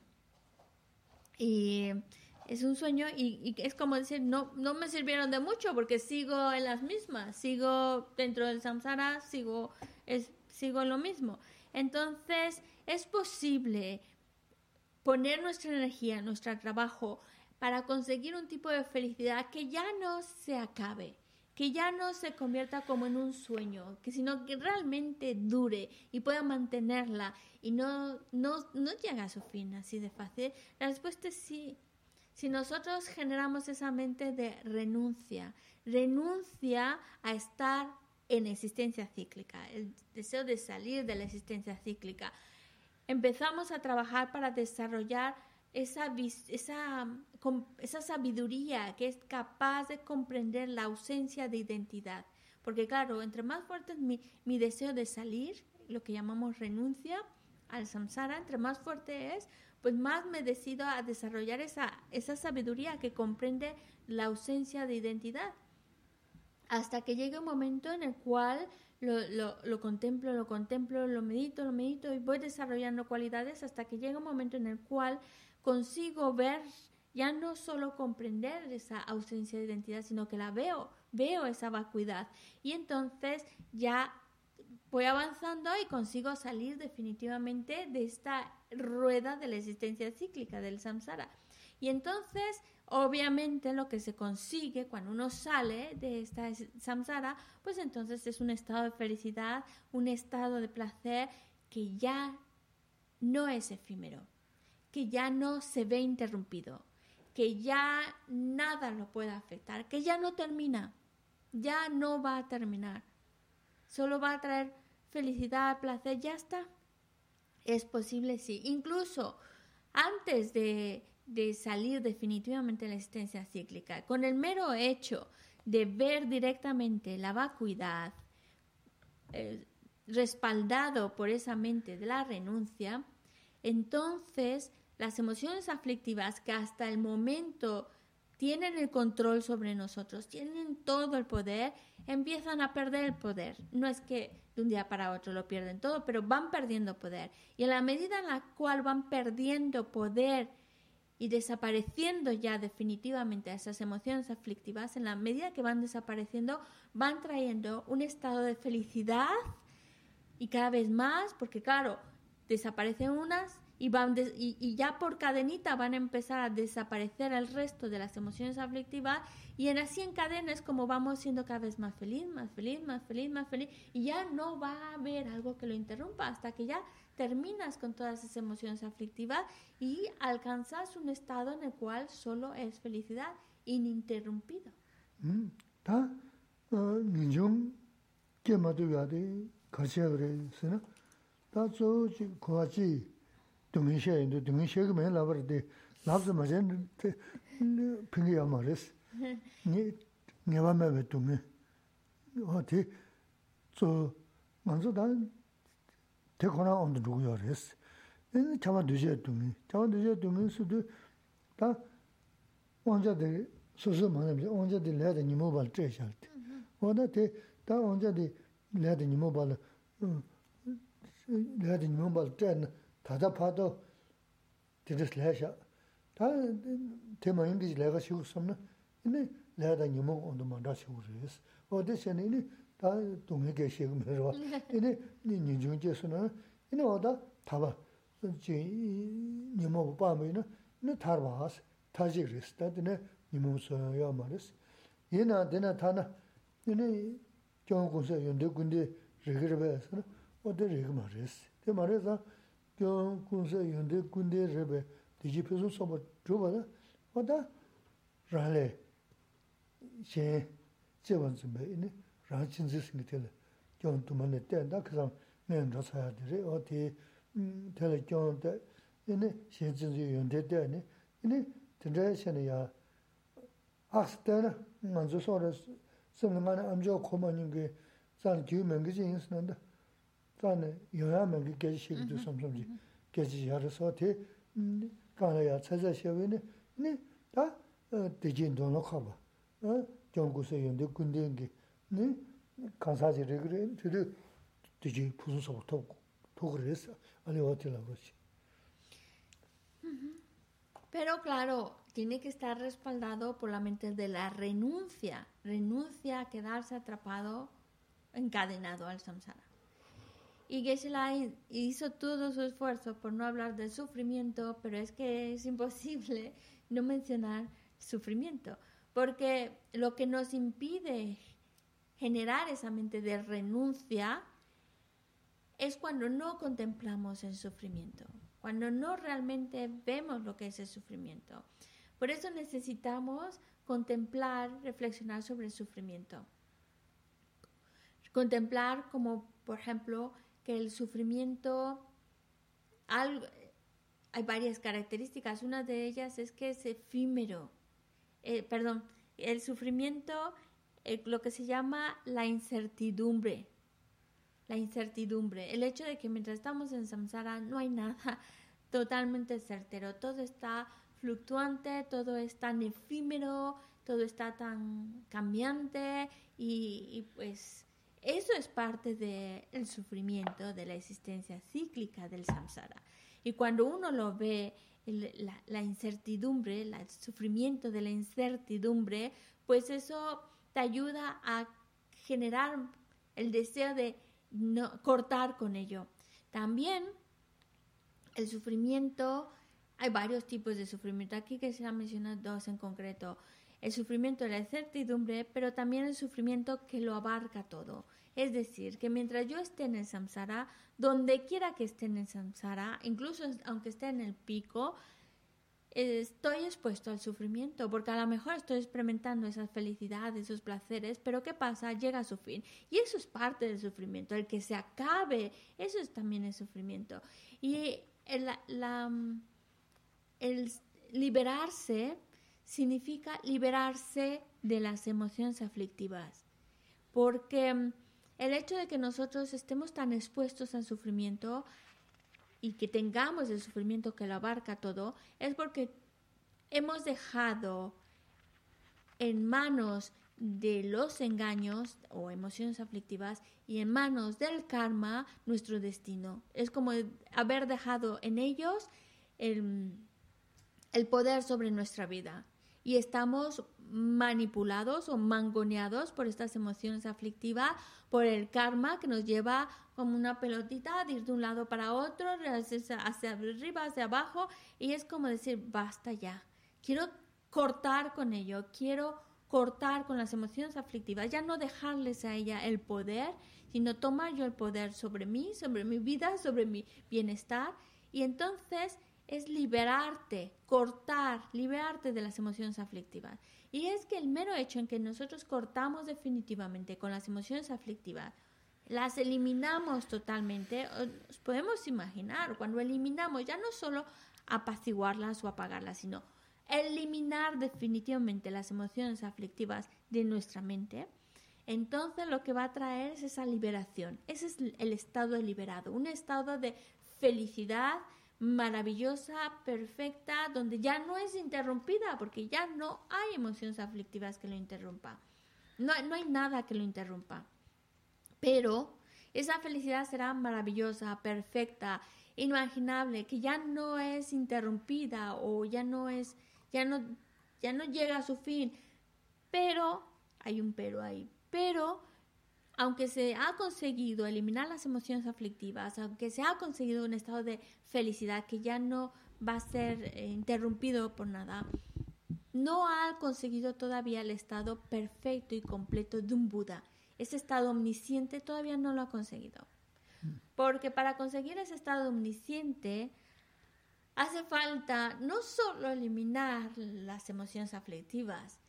Y es un sueño y, es como decir, no, no me sirvieron de mucho porque sigo en las mismas, sigo dentro del samsara, sigo, es, sigo lo mismo. Entonces, es posible poner nuestra energía, nuestro trabajo para conseguir un tipo de felicidad que ya no se acabe, que ya no se convierta como en un sueño, que sino que realmente dure y pueda mantenerla y no, no, no llega a su fin así de fácil. La respuesta es sí. Si nosotros generamos esa mente de renuncia, renuncia a estar en existencia cíclica, el deseo de salir de la existencia cíclica. Empezamos a trabajar para desarrollar esa, esa, esa sabiduría que es capaz de comprender la ausencia de identidad. Porque claro, entre más fuerte es mi, mi deseo de salir, lo que llamamos renuncia al samsara, entre más fuerte es, pues más me decido a desarrollar esa, esa sabiduría que comprende la ausencia de identidad. Hasta que llegue un momento en el cual lo, lo, lo, contemplo, lo contemplo, lo medito, lo medito y voy desarrollando cualidades hasta que llega un momento en el cual consigo ver, ya no solo comprender esa ausencia de identidad, sino que la veo, veo esa vacuidad. Y entonces ya voy avanzando y consigo salir definitivamente de esta rueda de la existencia cíclica del samsara. Y entonces Obviamente lo que se consigue cuando uno sale de esta samsara, pues entonces es un estado de felicidad, un estado de placer que ya no es efímero, que ya no se ve interrumpido, que ya nada lo puede afectar, que ya no termina, ya no va a terminar, solo va a traer felicidad, placer, ya está. Es posible, sí. Incluso antes de salir definitivamente de la existencia cíclica, con el mero hecho de ver directamente la vacuidad, eh, respaldado por esa mente de la renuncia, entonces las emociones aflictivas que hasta el momento tienen el control sobre nosotros, tienen todo el poder, empiezan a perder el poder. No es que de un día para otro lo pierden todo, pero van perdiendo poder. Y en la medida en la cual van perdiendo poder y desapareciendo ya definitivamente esas emociones aflictivas, en la medida que van desapareciendo, van trayendo un estado de felicidad y cada vez más, porque claro, desaparecen unas y, van y, ya por cadenita van a empezar a desaparecer el resto de las emociones aflictivas y en así en cadena es como vamos siendo cada vez más feliz, más feliz, más feliz, más feliz y ya no va a haber algo que lo interrumpa hasta que ya terminas con todas esas emociones aflictivas y alcanzas un estado en el cual solo es felicidad ininterrumpido. Ta de che gre se na ta zo ji dungi xe yindu, dungi xe ki mayi labar di labzi ma zen pingi ya ma res. Nyeba mewe dungi. O ti zo nganzo dan te kona omdo dhugu ya res. Yini chama duje dungi. Chama duje dungi su du da onja di susu ma namze, onja di laya di nimo bal tre shalti. Oda ti mm-hmm. da onja di laya di nimo bal laya di nimo bal tre na tada pado tiris laya sha. Ta te ma ingi laya ka shigu samna eni laya de nimo ondo manda shigu res. Oda 다 동해 계시고 그래서 이제 니 중제스는 이제 어다 타봐 지 니모 빠면은 네 타르바스 타지르스다드네 니모서야 말스 얘나 되나 타나 이제 경고서 연대 군대 레그르베스 어디 레그 말스 그 말에서 gyōng kūnsā yōndē kūndē rēbē dījī pēsū sōpa rūpa rā, wā tā rālē xē jē wān tsūmbē, inī rā jīnzī sīngi tēlē gyōng tūmā nē tē, dā kāsāng nē rā sāyā tē rē, wā tē tēlē gyōng tē, inī xē jīnzī yōndē tē, inī tēndē xē nē yā āks tē rā, ngā dzū sō rā, sīm nā ngā nā amchō kōmā nyingi zāng gyū mēngi jī yīnsi nā ndā, Mm-hmm. Mm-hmm. Mm-hmm. Pero claro, tiene que estar respaldado por la mente de la renuncia, renuncia a quedarse atrapado, encadenado al samsara. Y Geshe-la hizo todo su esfuerzo por no hablar del sufrimiento, pero es que es imposible no mencionar sufrimiento, porque lo que nos impide generar esa mente de renuncia es cuando no contemplamos el sufrimiento, cuando no realmente vemos lo que es el sufrimiento. Por eso necesitamos contemplar, reflexionar sobre el sufrimiento. Contemplar como, por ejemplo, que el sufrimiento, hay varias características, una de ellas es que es efímero, eh, perdón, el sufrimiento eh, lo que se llama la incertidumbre. La incertidumbre, el hecho de que mientras estamos en samsara no hay nada totalmente certero, todo está fluctuante, todo es tan efímero, todo está tan cambiante y, pues eso es parte del sufrimiento, de la existencia cíclica del samsara. Y cuando uno lo ve, la, la, incertidumbre, el sufrimiento de la incertidumbre, pues eso te ayuda a generar el deseo de no, cortar con ello. También el sufrimiento hay varios tipos de sufrimiento. Aquí que se han mencionado dos en concreto. El sufrimiento de la incertidumbre, pero también el sufrimiento que lo abarca todo. Es decir, que mientras yo esté en el samsara, donde quiera que esté en el samsara, incluso aunque esté en el pico, estoy expuesto al sufrimiento, porque a lo mejor estoy experimentando esas felicidades, esos placeres, pero ¿qué pasa? Llega a su fin. Y eso es parte del sufrimiento, el que se acabe, eso es también el sufrimiento. Y el, el liberarse significa liberarse de las emociones aflictivas, porque mm, el hecho de que nosotros estemos tan expuestos al sufrimiento y que tengamos el sufrimiento que lo abarca todo, es porque hemos dejado en manos de los engaños o emociones aflictivas y en manos del karma nuestro destino. Es como haber dejado en ellos el, el poder sobre nuestra vida y estamos manipulados o mangoneados por estas emociones aflictivas, por el karma que nos lleva como una pelotita de ir de un lado para otro, hacia arriba, hacia abajo, y es como decir, basta ya, quiero cortar con ello, quiero cortar con las emociones aflictivas, ya no dejarles a ella el poder, sino tomar yo el poder sobre mí, sobre mi vida, sobre mi bienestar, y entonces es liberarte, cortar, liberarte de las emociones aflictivas. Y es que el mero hecho en que nosotros cortamos definitivamente con las emociones aflictivas, las eliminamos totalmente, podemos imaginar, cuando eliminamos ya no solo apaciguarlas o apagarlas, sino eliminar definitivamente las emociones aflictivas de nuestra mente, entonces lo que va a traer es esa liberación. Ese es el estado liberado, un estado de felicidad, maravillosa, perfecta, donde ya no es interrumpida, porque ya no hay emociones aflictivas que lo interrumpan. No, no hay nada que lo interrumpa. Pero esa felicidad será maravillosa, perfecta, inimaginable, que ya no es interrumpida o ya no es, ya no, ya no llega a su fin. Pero, hay un pero ahí, pero aunque se ha conseguido eliminar las emociones aflictivas, aunque se ha conseguido un estado de felicidad que ya no va a ser eh, interrumpido por nada, no ha conseguido todavía el estado perfecto y completo de un Buda. Ese estado omnisciente todavía no lo ha conseguido. Porque para conseguir ese estado omnisciente hace falta no solo eliminar las emociones aflictivas,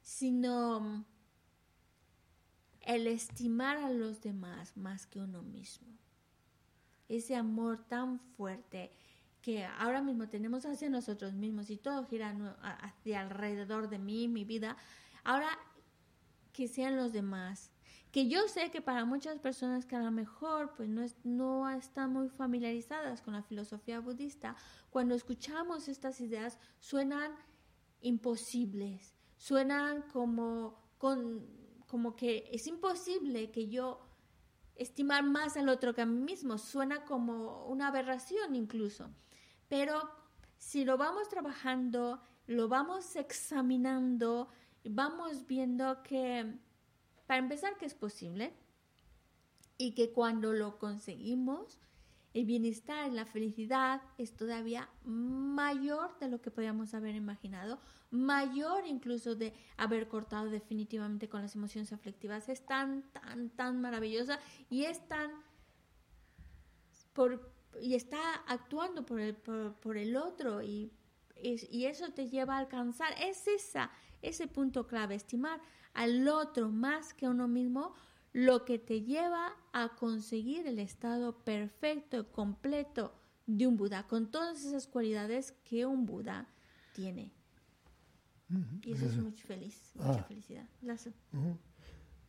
sino el estimar a los demás más que uno mismo. Ese amor tan fuerte que ahora mismo tenemos hacia nosotros mismos y todo gira hacia alrededor de mí, mi vida, ahora que sean los demás. Que yo sé que para muchas personas que a lo mejor pues no, no están muy familiarizadas con la filosofía budista, cuando escuchamos estas ideas suenan imposibles, suenan como con como que es imposible que yo estimar más al otro que a mí mismo. Suena como una aberración incluso. Pero si lo vamos trabajando, lo vamos examinando, vamos viendo que, para empezar, que es posible y que cuando lo conseguimos, el bienestar, la felicidad es todavía mayor de lo que podíamos haber imaginado, mayor incluso de haber cortado definitivamente con las emociones aflictivas. Es tan, tan, tan maravillosa y es tan por, y está actuando por el, por, el otro y, y eso te lleva a alcanzar. Es esa, ese punto clave, estimar al otro más que uno mismo lo que te lleva a conseguir el estado perfecto, completo de un Buda, con todas esas cualidades que un Buda tiene. Y eso es muy feliz, mucha felicidad. Lazo.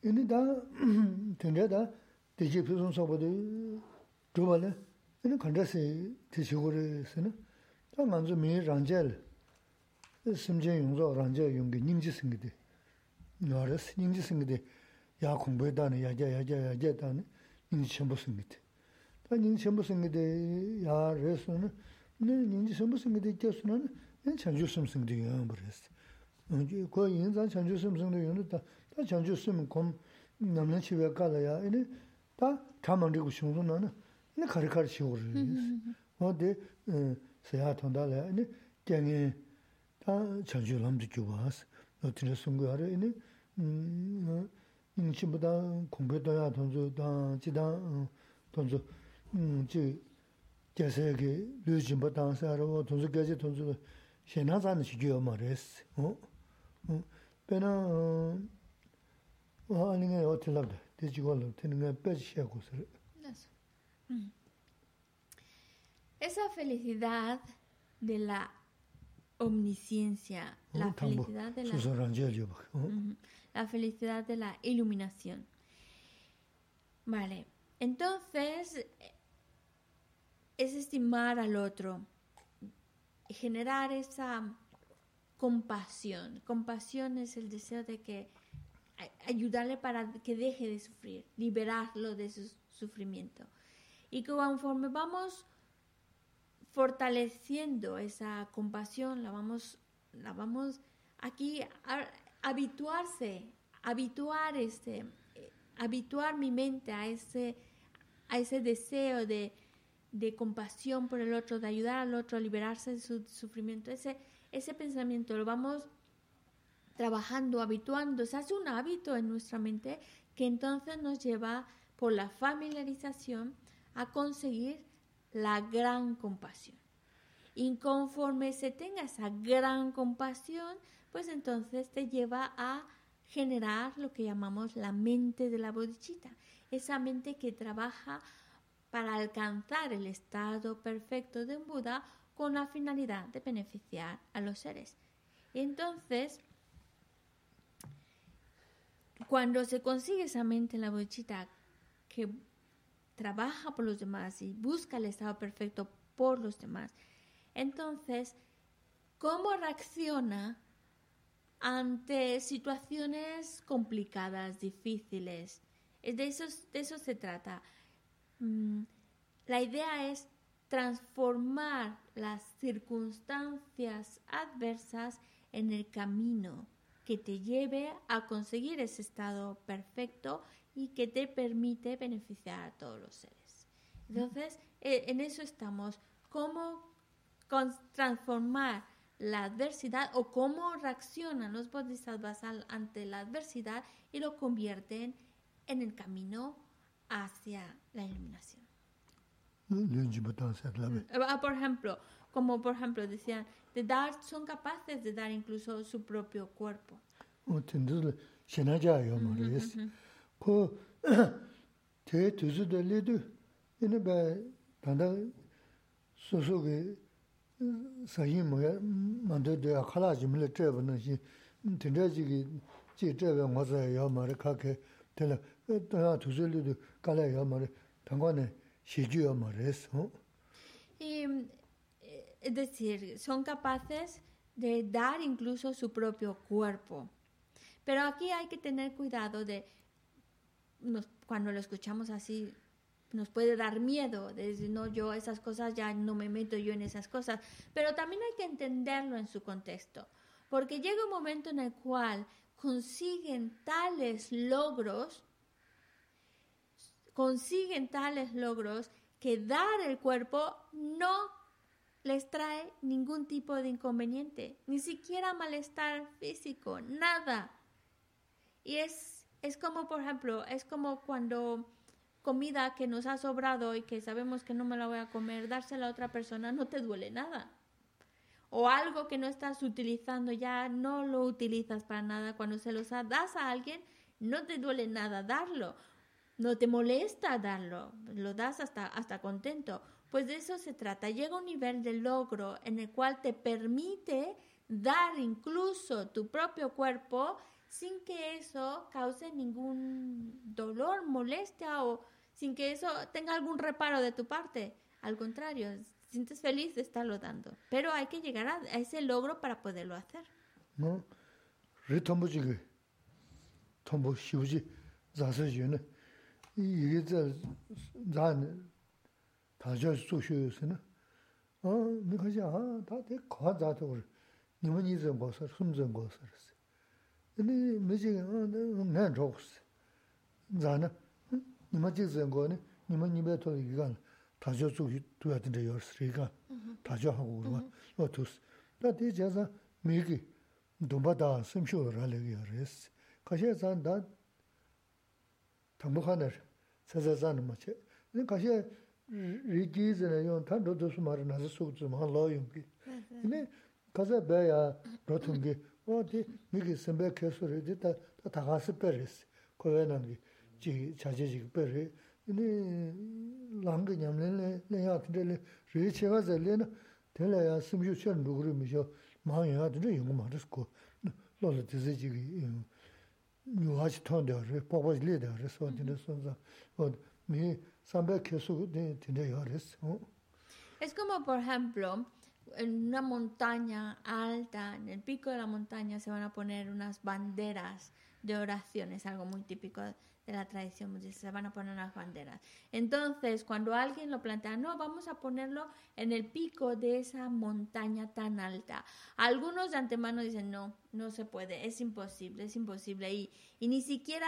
Ini da, tendría da, teji pisun sobo de zhuba le, ini kanda se te shigore se ne, da manzu mi rangja le, simjian yungzo rangja yungi nyingji singi de, nyares, nyingji singi de, 야 공부에 다니 야자 야자 야자 다니 인지 전부 생기대. 다 인지 전부 생기대. 야 레스는 네 인지 전부 생기대 있었으면 네 전주 숨승대 요 버렸어. 언제 그 인자 전주 숨승대 요는 다 전주 숨은 곰 남는 집에 가라야 이네 다 가만히고 싶은 나는 네 가르가르 치고 그래. 어디 세야 통달에 아니 땡이 다 전주람도 주고스 어떻게 송구하래 아니 음 인치보다 공부도야 돈도 다 지다 돈도 음지 대세게 류진보다 사로 돈도 가지 돈도 신나자는 시기요 말했어 어? 어? 배나 어 아니 게 어떻게 나도 되지고는 되는 게 빼지하고 그래 Esa felicidad de la omnisciencia, la felicidad de la, la felicidad de la iluminación. Vale, entonces es estimar al otro, generar esa compasión. Compasión es el deseo de que ayudarle para que deje de sufrir, liberarlo de su sufrimiento. Y conforme vamos fortaleciendo esa compasión, la vamos, la vamos aquí habituarse, habituar este, habituar mi mente a ese, a ese deseo de, de compasión por el otro, de ayudar al otro a liberarse de su sufrimiento, ese, ese pensamiento lo vamos trabajando, habituando, se hace un hábito en nuestra mente que entonces nos lleva por la familiarización a conseguir la gran compasión. Y conforme se tenga esa gran compasión, pues entonces te lleva a generar lo que llamamos la mente de la bodhicitta, esa mente que trabaja para alcanzar el estado perfecto de un Buda con la finalidad de beneficiar a los seres. entonces, cuando se consigue esa mente en la bodhicitta que trabaja por los demás y busca el estado perfecto por los demás. Entonces, ¿cómo reacciona ante situaciones complicadas, difíciles? De eso, de eso se trata. Mm, la idea es transformar las circunstancias adversas en el camino que te lleve a conseguir ese estado perfecto y que te permite beneficiar a todos los seres. Entonces, eh, en eso estamos. ¿Cómo transformar la adversidad o cómo reaccionan los bodhisattvas ante la adversidad y lo convierten en el camino hacia la iluminación? Ah, por ejemplo, como por ejemplo decían, de dar, son capaces de dar incluso su propio cuerpo. de le du ine ba danda so so ge sa yin mo ya ma de de khala ji mle tre ba na ji tin de ji ge ji tre ba mo za ya ma re ka ke te la da tuzu le du ka la ya ma re dang guan ne xi ju ya ma re so y es decir son capaces de dar incluso su propio cuerpo. Pero aquí hay que tener cuidado de cuando lo escuchamos así, nos puede dar miedo, de decir, no, yo esas cosas ya no me meto yo en esas cosas, pero también hay que entenderlo en su contexto, porque llega un momento en el cual consiguen tales logros, consiguen tales logros que dar el cuerpo no les trae ningún tipo de inconveniente, ni siquiera malestar físico, nada. Y es es como, por ejemplo, es como cuando comida que nos ha sobrado y que sabemos que no me la voy a comer, dársela a otra persona no te duele nada. O algo que no estás utilizando ya no lo utilizas para nada. Cuando se los das a alguien, no te duele nada darlo. No te molesta darlo. Lo das hasta, hasta contento. Pues de eso se trata. Llega un nivel de logro en el cual te permite dar incluso tu propio cuerpo sin que eso cause ningún dolor, molestia o sin que eso tenga algún reparo de tu parte. Al contrario, sientes feliz de estarlo dando. Pero hay que llegar a, ese logro para poderlo hacer. No, nima chik zango ni, nima nima to igan, tajio tsuki tuya tinda yorsi, igan, tajio hangu urwa, o tus. Da di jaza miki dhomba da simshio rali yorisi. Kashi zan da tangbo khanar, saza zan nima che. Ni kashi riki zina yon, tan rodo sumari nasa suku tsu maha lao yungi. Ni kaza baya rotungi, o di miki simbe kesu ridi da tagasi perisi, kowe nangi. Mm-hmm. Es como, por ejemplo, en una montaña alta, en el pico de la montaña, se van a poner unas banderas de oraciones, algo muy típico de la tradición se van a poner unas banderas. Entonces, cuando alguien lo plantea, no, vamos a ponerlo en el pico de esa montaña tan alta. Algunos de antemano dicen, no, no se puede, es imposible, es imposible. Y, y ni siquiera,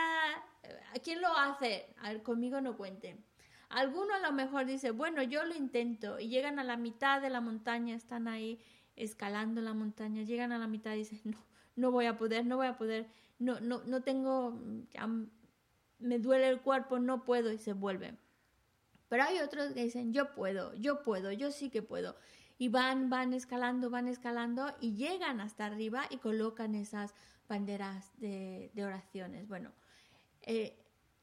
eh, ¿quién lo hace? Conmigo no cuenten. Alguno a lo mejor dice, bueno, yo lo intento y llegan a la mitad de la montaña, están ahí escalando la montaña, llegan a la mitad y dicen, no, no voy a poder, no voy a poder, no, no, no tengo, me duele el cuerpo, no puedo y se vuelven. Pero hay otros que dicen, yo puedo, yo puedo, yo sí que puedo. Y van, van escalando, van escalando y llegan hasta arriba y colocan esas banderas de, oraciones. Bueno, eh,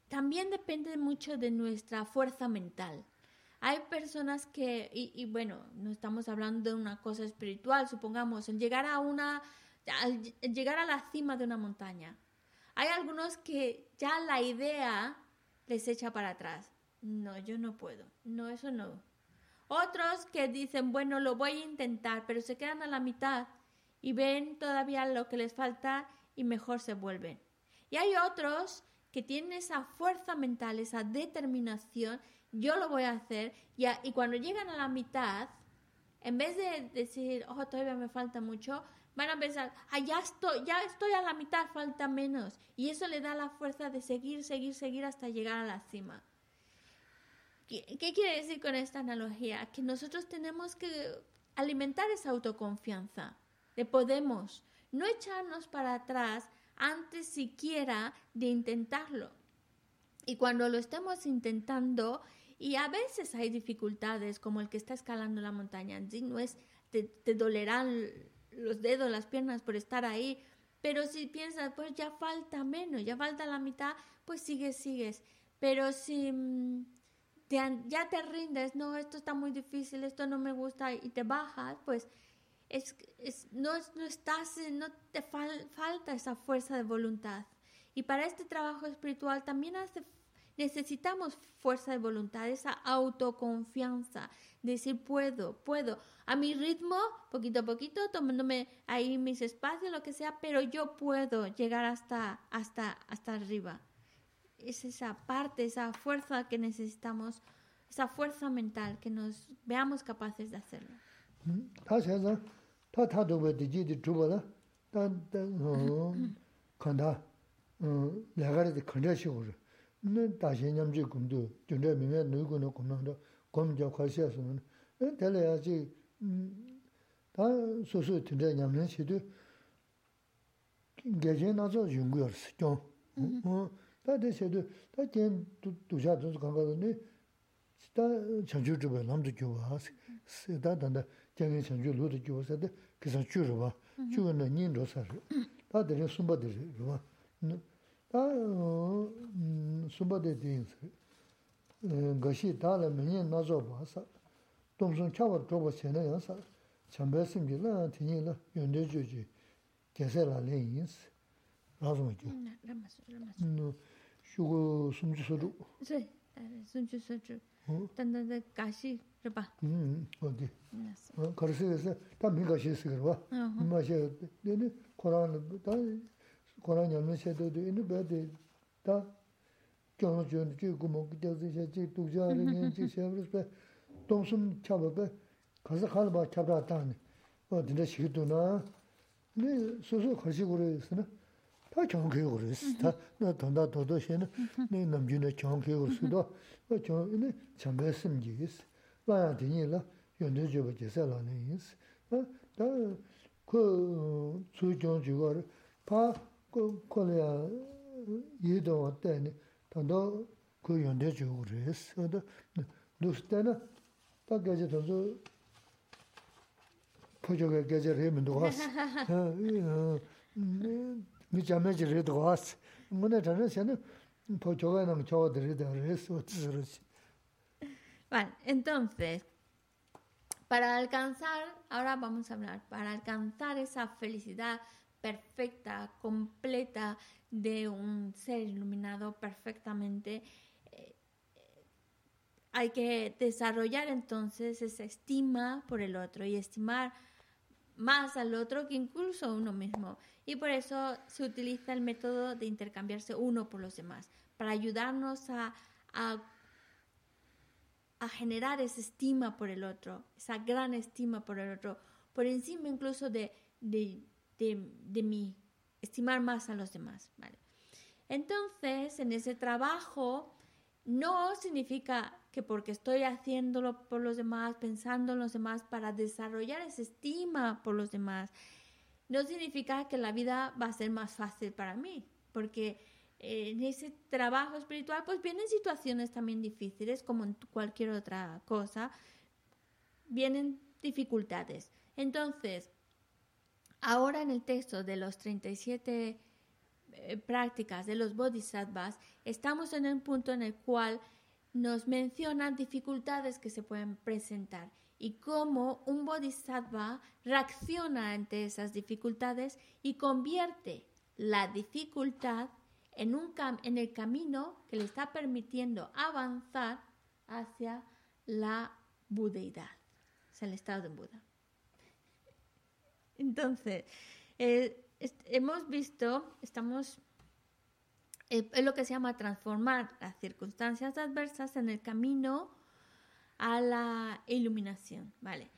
también depende mucho de nuestra fuerza mental. Hay personas que, y, y, bueno, no estamos hablando de una cosa espiritual, supongamos, el llegar a una, al llegar a la cima de una montaña. Hay algunos que ya la idea les echa para atrás. No, yo no puedo. No, eso no. Otros que dicen, bueno, lo voy a intentar, pero se quedan a la mitad y ven todavía lo que les falta y mejor se vuelven. Y hay otros que tienen esa fuerza mental, esa determinación, yo lo voy a hacer, y, y cuando llegan a la mitad, en vez de decir, oh, todavía me falta mucho, van a pensar, ah, ya estoy, ya estoy a la mitad, falta menos. Y eso le da la fuerza de seguir, seguir, seguir hasta llegar a la cima. ¿Qué, quiere decir con esta analogía? Que nosotros tenemos que alimentar esa autoconfianza, de podemos, no echarnos para atrás antes siquiera de intentarlo. Y cuando lo estemos intentando, y a veces hay dificultades, como el que está escalando la montaña, no es, te, te dolerán los dedos, las piernas por estar ahí. Pero si piensas, pues ya falta menos, ya falta la mitad, pues sigues, sigues. Pero si te, ya te rindes, no, esto está muy difícil, esto no me gusta y te bajas, pues es, es, no, no estás, no te fal, falta esa fuerza de voluntad. Y para este trabajo espiritual también hace, necesitamos fuerza de voluntad, esa autoconfianza, decir puedo, puedo, a mi ritmo, poquito a poquito, tomándome ahí mis espacios, lo que sea, pero yo puedo llegar hasta, hasta, hasta arriba. Es esa parte, esa fuerza que necesitamos, esa fuerza mental, que nos veamos capaces de hacerlo. nē dāshē ñamchī kumdō, gyōndrā mīmē nōy gōnō kumdō, gōm gyā khwāshē sō nō, nē tēlē yā chī, tā sō sō tīndrā ñamchī chī tō, gāchē nā tsō yōngu yōr sī, gyōng. tā tē chē tō, tā gyēn dūshā tō sō kāngā tō nē, tā chāngchū chūpa nām tō gyō wā sī, tā tāndā gyāngē chāngchū lō tō gyō wā sā tē, kīsā chū rō wā, chū wā nā 다, 숨바들 되는서 어, 것이 다른 명예 나서 봐서 동선 차버 좁어 전에 연사 chambay simbi la tingi la yonde jo ji gyase la le yins razo ma jo no shugo sumchu soru sí sumchu soru tanda da gashi riba ok karasi gasa ta mi gashi sikar wa ma she dene koran ta koran nyamne she do do inu ba de ta kyono jo ji gumo gyase she ji duja kora nyamna she do do inu ba de ta kyono chon chi gumo ki jazi she chi dukja ari ngen chi she abris pe tomsum chaba pe kaza khala ba chabra tani wa dinda shikido na ne susu khashi gore isi na ta kyonke gore isi ta na tanda dodo she na ne namju na kyonke gore isi do wa kyonke ne chamba simgi isi wa ya dini la yondo joba jesa la ne isi ta ku tsu kyonke gore pa Vale, entonces, para alcanzar, ahora vamos a hablar, para alcanzar esa felicidad perfecta, completa de un ser iluminado perfectamente, eh, hay que desarrollar entonces esa estima por el otro y estimar más al otro que incluso uno mismo. Y por eso se utiliza el método de intercambiarse uno por los demás, para ayudarnos a, a a generar esa estima por el otro, esa gran estima por el otro, por encima incluso de, de, de, mí, estimar más a los demás. ¿vale? Entonces, en ese trabajo, no significa que porque estoy haciéndolo por los demás, pensando en los demás para desarrollar esa estima por los demás, no significa que la vida va a ser más fácil para mí, porque en ese trabajo espiritual, pues vienen situaciones también difíciles, como en cualquier otra cosa, vienen dificultades. Entonces, ahora en el texto de los 37 eh, prácticas de los bodhisattvas, estamos en el punto en el cual nos mencionan dificultades que se pueden presentar y cómo un bodhisattva reacciona ante esas dificultades y convierte la dificultad en, un en el camino que le está permitiendo avanzar hacia la budeidad, hacia el estado de Buda. Entonces, eh, hemos visto, estamos, eh, es lo que se llama transformar las circunstancias adversas en el camino a la iluminación, ¿vale?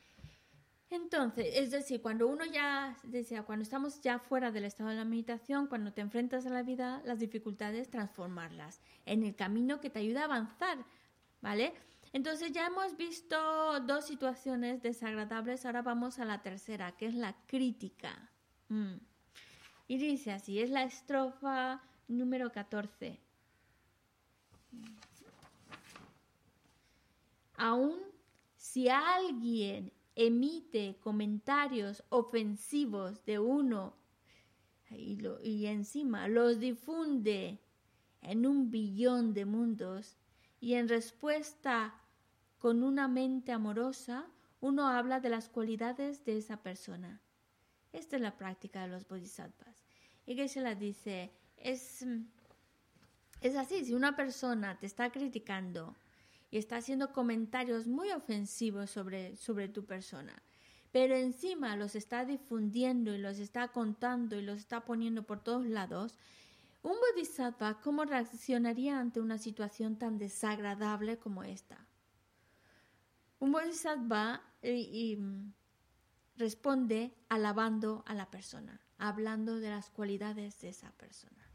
Entonces, es decir, cuando uno ya, decía, cuando estamos ya fuera del estado de la meditación, cuando te enfrentas a la vida, las dificultades, transformarlas en el camino que te ayuda a avanzar, ¿vale? Entonces ya hemos visto dos situaciones desagradables, ahora vamos a la tercera, que es la crítica. Mm. Y dice así, es la estrofa número 14. Aún si alguien emite comentarios ofensivos de uno y, encima los difunde en un billón de mundos y en respuesta con una mente amorosa, uno habla de las cualidades de esa persona. Esta es la práctica de los bodhisattvas. Y que se la dice, es, es así, si una persona te está criticando, y está haciendo comentarios muy ofensivos sobre, sobre tu persona. Pero encima los está difundiendo y los está contando y los está poniendo por todos lados. Un bodhisattva, ¿cómo reaccionaría ante una situación tan desagradable como esta? Un bodhisattva y, responde alabando a la persona, hablando de las cualidades de esa persona.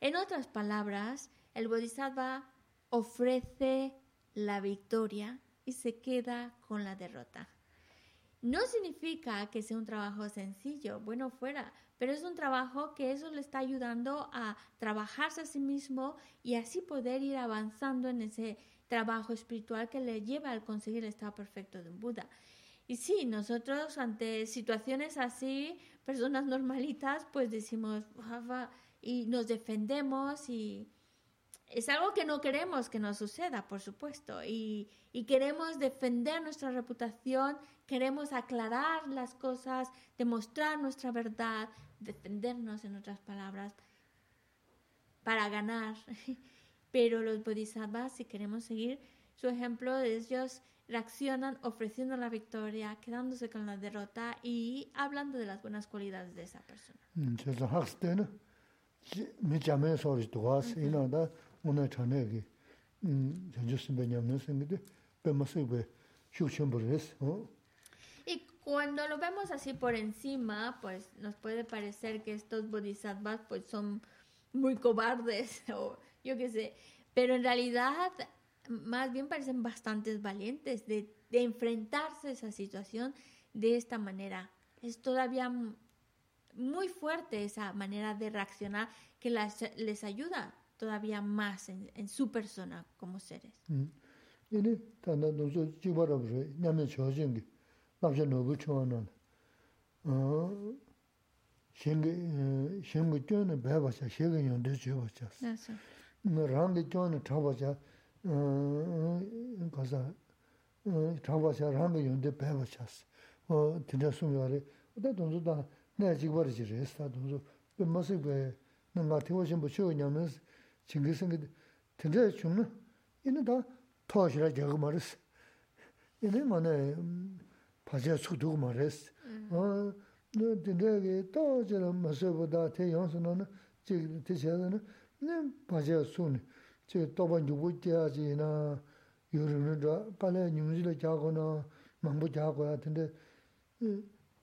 En otras palabras, el bodhisattva ofrece la victoria y se queda con la derrota. No significa que sea un trabajo sencillo, bueno fuera, pero es un trabajo que eso le está ayudando a trabajarse a sí mismo y así poder ir avanzando en ese trabajo espiritual que le lleva al conseguir el estado perfecto de un Buda. Y sí, nosotros ante situaciones así, personas normalitas, pues decimos, y nos defendemos y, es algo que no queremos que nos suceda, por supuesto, y, queremos defender nuestra reputación, queremos aclarar las cosas, demostrar nuestra verdad, defendernos en otras palabras, para ganar. Pero los bodhisattvas, si queremos seguir su ejemplo, ellos reaccionan ofreciendo la victoria, quedándose con la derrota y hablando de las buenas cualidades de esa persona. Mm, y cuando lo vemos así por encima, pues nos puede parecer que estos bodhisattvas pues son muy cobardes o yo qué sé, pero en realidad más bien parecen bastantes valientes de, de enfrentarse a esa situación de esta manera. Es todavía muy fuerte esa manera de reaccionar que las, les ayuda todavía más en, en su persona como seres. Mm. rāngi chōni chāpacha, kāsā, chāpacha rāngi yōndi pēpa chās, tīndā sūmyārī, tā tōnsu tā nāyā chikbarī chirīs, tā tōnsu, pē māsī pē, nā ngā tīwa shimbō chio ñamīs, chingī sīngi, tīndā chūmna, inā tā tāshirā gyāgu marīs, inā ngā nā pāchayā tsuk tūgu marīs, tīndā kī tāshirā māsī pō tā tē yōnsu nā, chī tē chayā nā, 네 바제 손 제 도반 유부 때야지나 요르는 저 빨래 뉴질에 자고나 망부 자고 같은데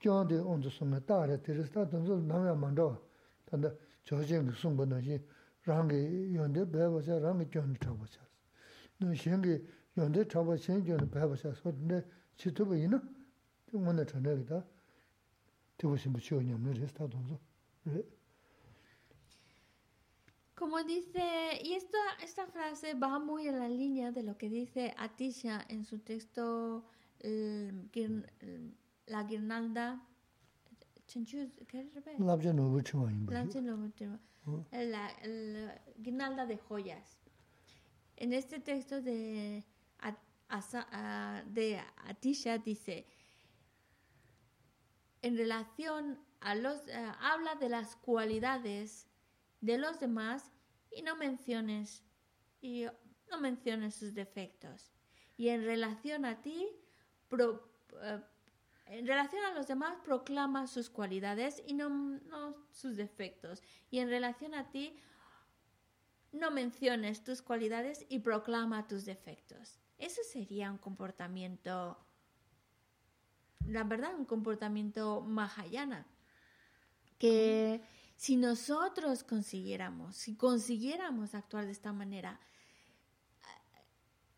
저한테 언제 손에 따라 들으다. 던서 남야 만도 근데 저진 송번이 랑게 연데 배워서 랑게 좀 잡아서 너 생기 연데 잡아 생겨는 배워서 근데 지투브 이나? 좀 오늘 저녁이다. 되고 싶으시오 냠네. 레스타 동서 네 Como dice, y esta, esta frase va muy en la línea de lo que dice Atisha en su texto La guirnalda. La, guirnalda de joyas. En este texto de, de Atisha dice en relación a los, eh, habla de las cualidades de los demás y no menciones, y no menciones sus defectos. Y en relación a ti, eh, en relación a los demás, proclama sus cualidades y no, no sus defectos. Y en relación a ti, no menciones tus cualidades y proclama tus defectos. Eso sería un comportamiento la verdad, un comportamiento mahayana. Que si nosotros consiguiéramos, si consiguiéramos actuar de esta manera,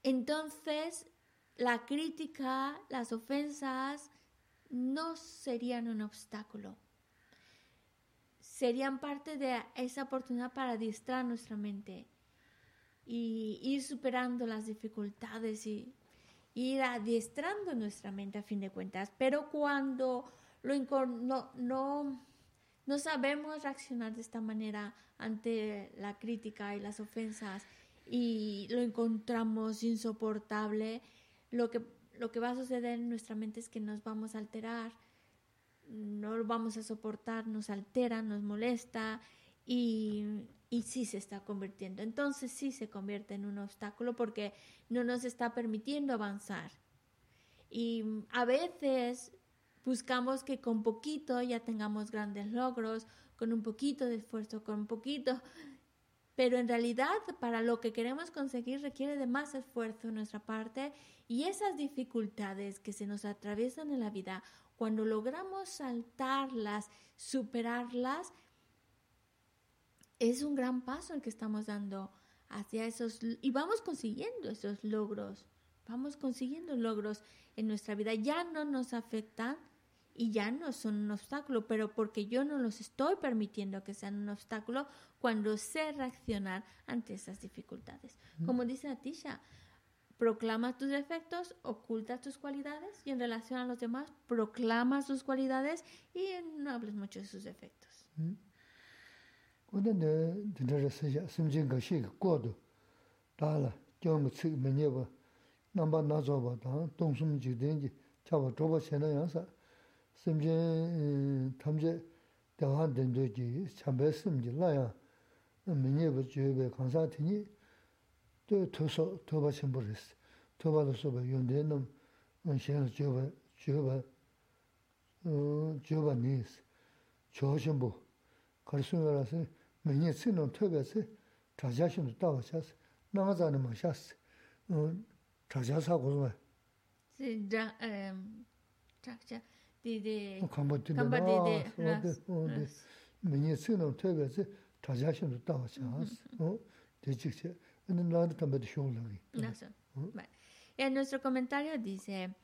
entonces la crítica, las ofensas no serían un obstáculo. Serían parte de esa oportunidad para distraer nuestra mente y ir superando las dificultades y ir adiestrando nuestra mente a fin de cuentas, pero cuando lo no, no, no sabemos reaccionar de esta manera ante la crítica y las ofensas y lo encontramos insoportable, lo que, lo que va a suceder en nuestra mente es que nos vamos a alterar, no lo vamos a soportar, nos altera, nos molesta y, y sí se está convirtiendo. Entonces sí se convierte en un obstáculo porque no nos está permitiendo avanzar. Y a veces buscamos que con poquito ya tengamos grandes logros, con un poquito de esfuerzo, con un poquito, pero en realidad para lo que queremos conseguir requiere de más esfuerzo en nuestra parte y esas dificultades que se nos atraviesan en la vida, cuando logramos saltarlas, superarlas, es un gran paso el que estamos dando hacia esos y vamos consiguiendo esos logros, vamos consiguiendo logros en nuestra vida, ya no nos afectan y ya no son un obstáculo, pero porque yo no los estoy permitiendo que sean un obstáculo cuando sé reaccionar ante esas dificultades. Como dice Atisha, proclama tus defectos, oculta tus cualidades y en relación a los demás proclama sus cualidades y no hables mucho de sus defectos. Oda 심제 탐제 대한 된도지 참배 심지 라야 민예버 주베 간사티니 또 도서 도바신 버렸어 도바로서 봐 연대는 언시에서 주베 주베 어 주베 니스. 조심부. 걸수면라서 민예 쓰는 특에서 자자심도 따고 샤스. 나가자는 뭐 샤스. 어 자자사고 뭐 진짜 음 자자. Tōgā tsī chācā shī nō tāwa chā sī, nāngā tsā nō mā shā sī, chācā sā gu rwa. Sī dā, chācā, dī dī, kāmbā dī dī, mēnyi tsī nō tōgā tsī chācā shī nō tāwa chā sī, dī chīk chī, En nuestro comentario dice,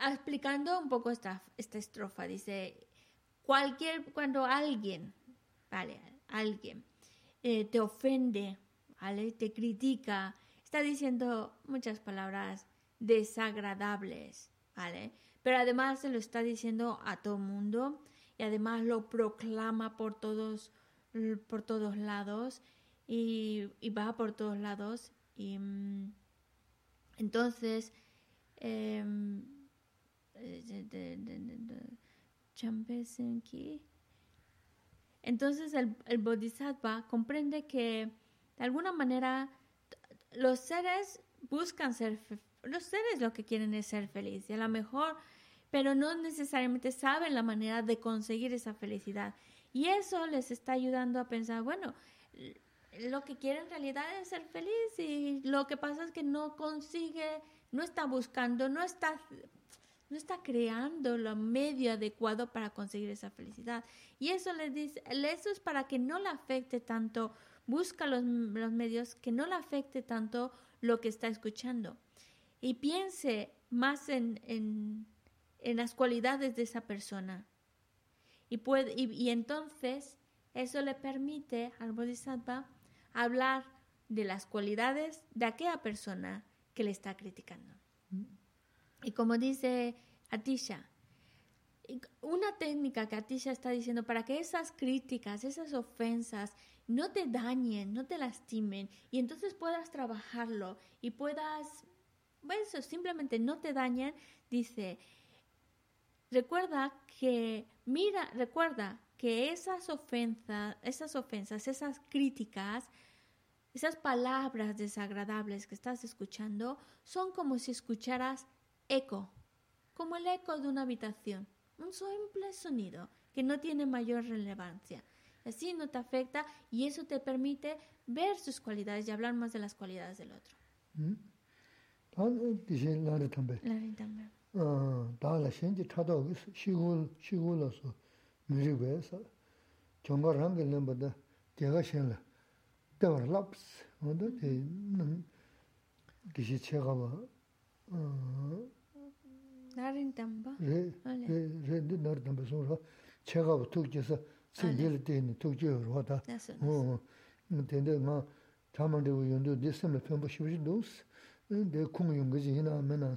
explicando un poco esta, esta estrofa, dice, cualquier, cuando alguien, vale, alguien eh, te ofende, ¿vale? te critica, está diciendo muchas palabras desagradables, ¿vale? Pero además se lo está diciendo a todo mundo y además lo proclama por todos, por todos lados y, va por todos lados y mm, entonces em, entonces el, el bodhisattva comprende que de alguna manera los seres buscan ser los seres lo que quieren es ser felices y a lo mejor pero no necesariamente saben la manera de conseguir esa felicidad. Y eso les está ayudando a pensar bueno lo que quiere en realidad es ser feliz y lo que pasa es que no consigue no está buscando no está no está creando lo medio adecuado para conseguir esa felicidad. Y eso le dice eso es para que no le afecte tanto busca los, los medios que no le afecte tanto lo que está escuchando. Y piense más en, en, en las cualidades de esa persona. Y, puede, y, entonces eso le permite al Bodhisattva hablar de las cualidades de aquella persona que le está criticando. Y como dice Atisha, una técnica que Atisha está diciendo para que esas críticas, esas ofensas no te dañen, no te lastimen y entonces puedas trabajarlo y puedas eso simplemente no te dañan, dice, recuerda que, mira, recuerda que esas ofensas, esas ofensas, esas críticas, esas palabras desagradables que estás escuchando son como si escucharas eco, como el eco de una habitación, un simple sonido que no tiene mayor relevancia. Así no te afecta y eso te permite ver sus cualidades y hablar más de las cualidades del otro. ¿Mm? 다라 신지 타도 시고 시고로서 미리고에서 정말 한 개는 보다. 제가 신라 데벨롭스. 먼저 되는 기시 제가 뭐 나린 담바? 레레 나린 담바. 소라 제가 부터께서 생일 때는 도저로 하다. 어 근데 뭐 담한데 연도 디스는 편부 싶으신도스 근데 공용 거지. 하나 면은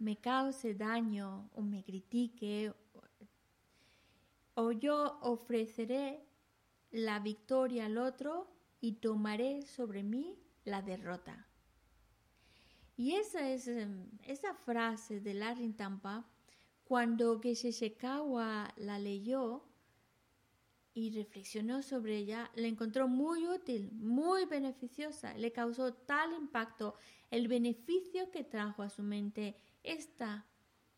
me cause daño o me critique, o yo ofreceré la victoria al otro y tomaré sobre mí la derrota. Y esa es em, esa frase de Larry Tampa, cuando Geshe Shekawa la leyó y reflexionó sobre ella, la encontró muy útil, muy beneficiosa, le causó tal impacto el beneficio que trajo a su mente esta,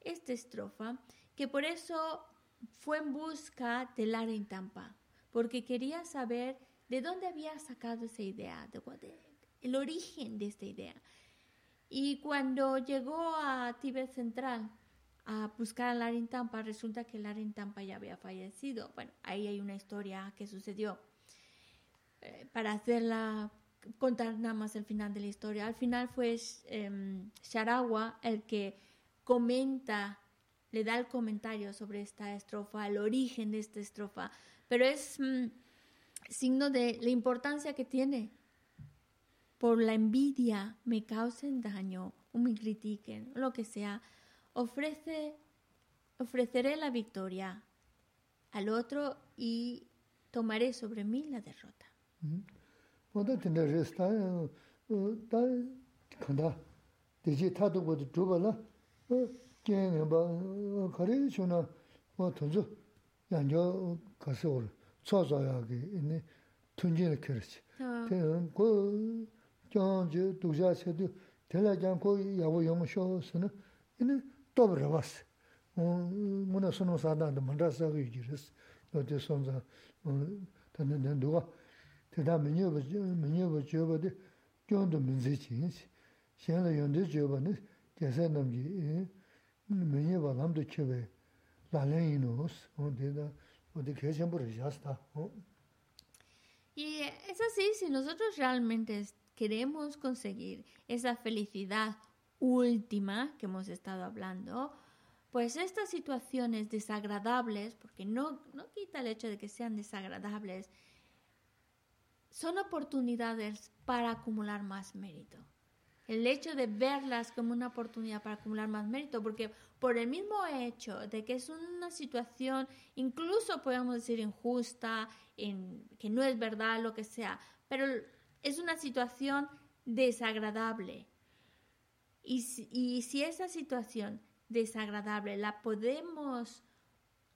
esta estrofa, que por eso fue en busca de Lara Tampa, porque quería saber de dónde había sacado esa idea, de, el origen de esta idea. Y cuando llegó a Tíbet Central a buscar a Larin Tampa, resulta que Larin Tampa ya había fallecido. Bueno, ahí hay una historia que sucedió. Eh, para hacerla contar nada más el final de la historia. Al final fue eh, Sharawa el que comenta, le da el comentario sobre esta estrofa, el origen de esta estrofa, pero es mm, signo de la importancia que tiene, por la envidia me causen daño o me critiquen, lo que sea, ofrece, ofreceré la victoria al otro y tomaré sobre mí la derrota. 모두 된다 레스타 다 간다 되지 타도 것도 줘봐라 어 게임 봐 거래 주나 뭐 돈주 양저 가서 올 쳐줘야게 있네 tunjin kirchi. Ten ko kyangji dukja chedu tela kyang ko yabu yamu sho suna ini top rabas. Muna sunu sadanda mandra saga yujiris. Yote sonza tanda nanduwa bō rā yā sī tā. Y es así, si nosotros realmente queremos conseguir esa felicidad última que hemos estado hablando, pues estas situaciones desagradables, porque no, no quita el hecho de que sean desagradables, son oportunidades para acumular más mérito. El hecho de verlas como una oportunidad para acumular más mérito, porque por el mismo hecho de que es una situación, incluso podemos decir injusta, en, que no es verdad, lo que sea, pero es una situación desagradable. Y si, esa situación desagradable la podemos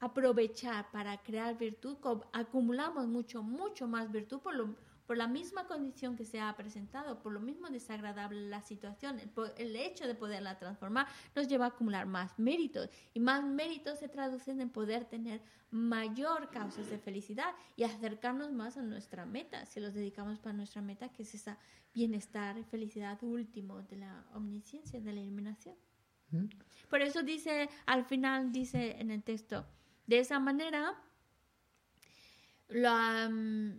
aprovechar para crear virtud, acumulamos mucho, mucho más virtud por lo, por la misma condición que se ha presentado, por lo mismo desagradable la situación, el, hecho de poderla transformar nos lleva a acumular más méritos y más méritos se traducen en poder tener mayor causas de felicidad y acercarnos más a nuestra meta, si los dedicamos para nuestra meta, que es esa bienestar y felicidad último de la omnisciencia, de la iluminación. ¿Mm? Por eso dice, al final dice en el texto, de esa manera. Mm,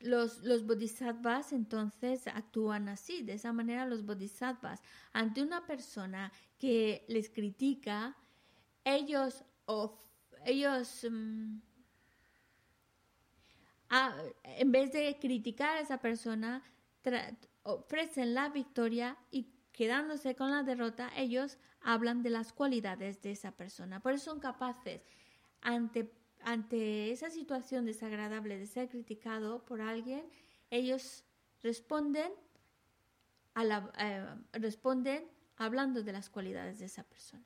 los, los bodhisattvas entonces actúan así, de esa manera los bodhisattvas, ante una persona que les critica, ellos, ellos mm, en vez de criticar a esa persona, ofrecen la victoria y quedándose con la derrota, ellos hablan de las cualidades de esa persona. Por eso son capaces ante ante esa situación desagradable de ser criticado por alguien, ellos responden, a la, eh, responden hablando de las cualidades de esa persona.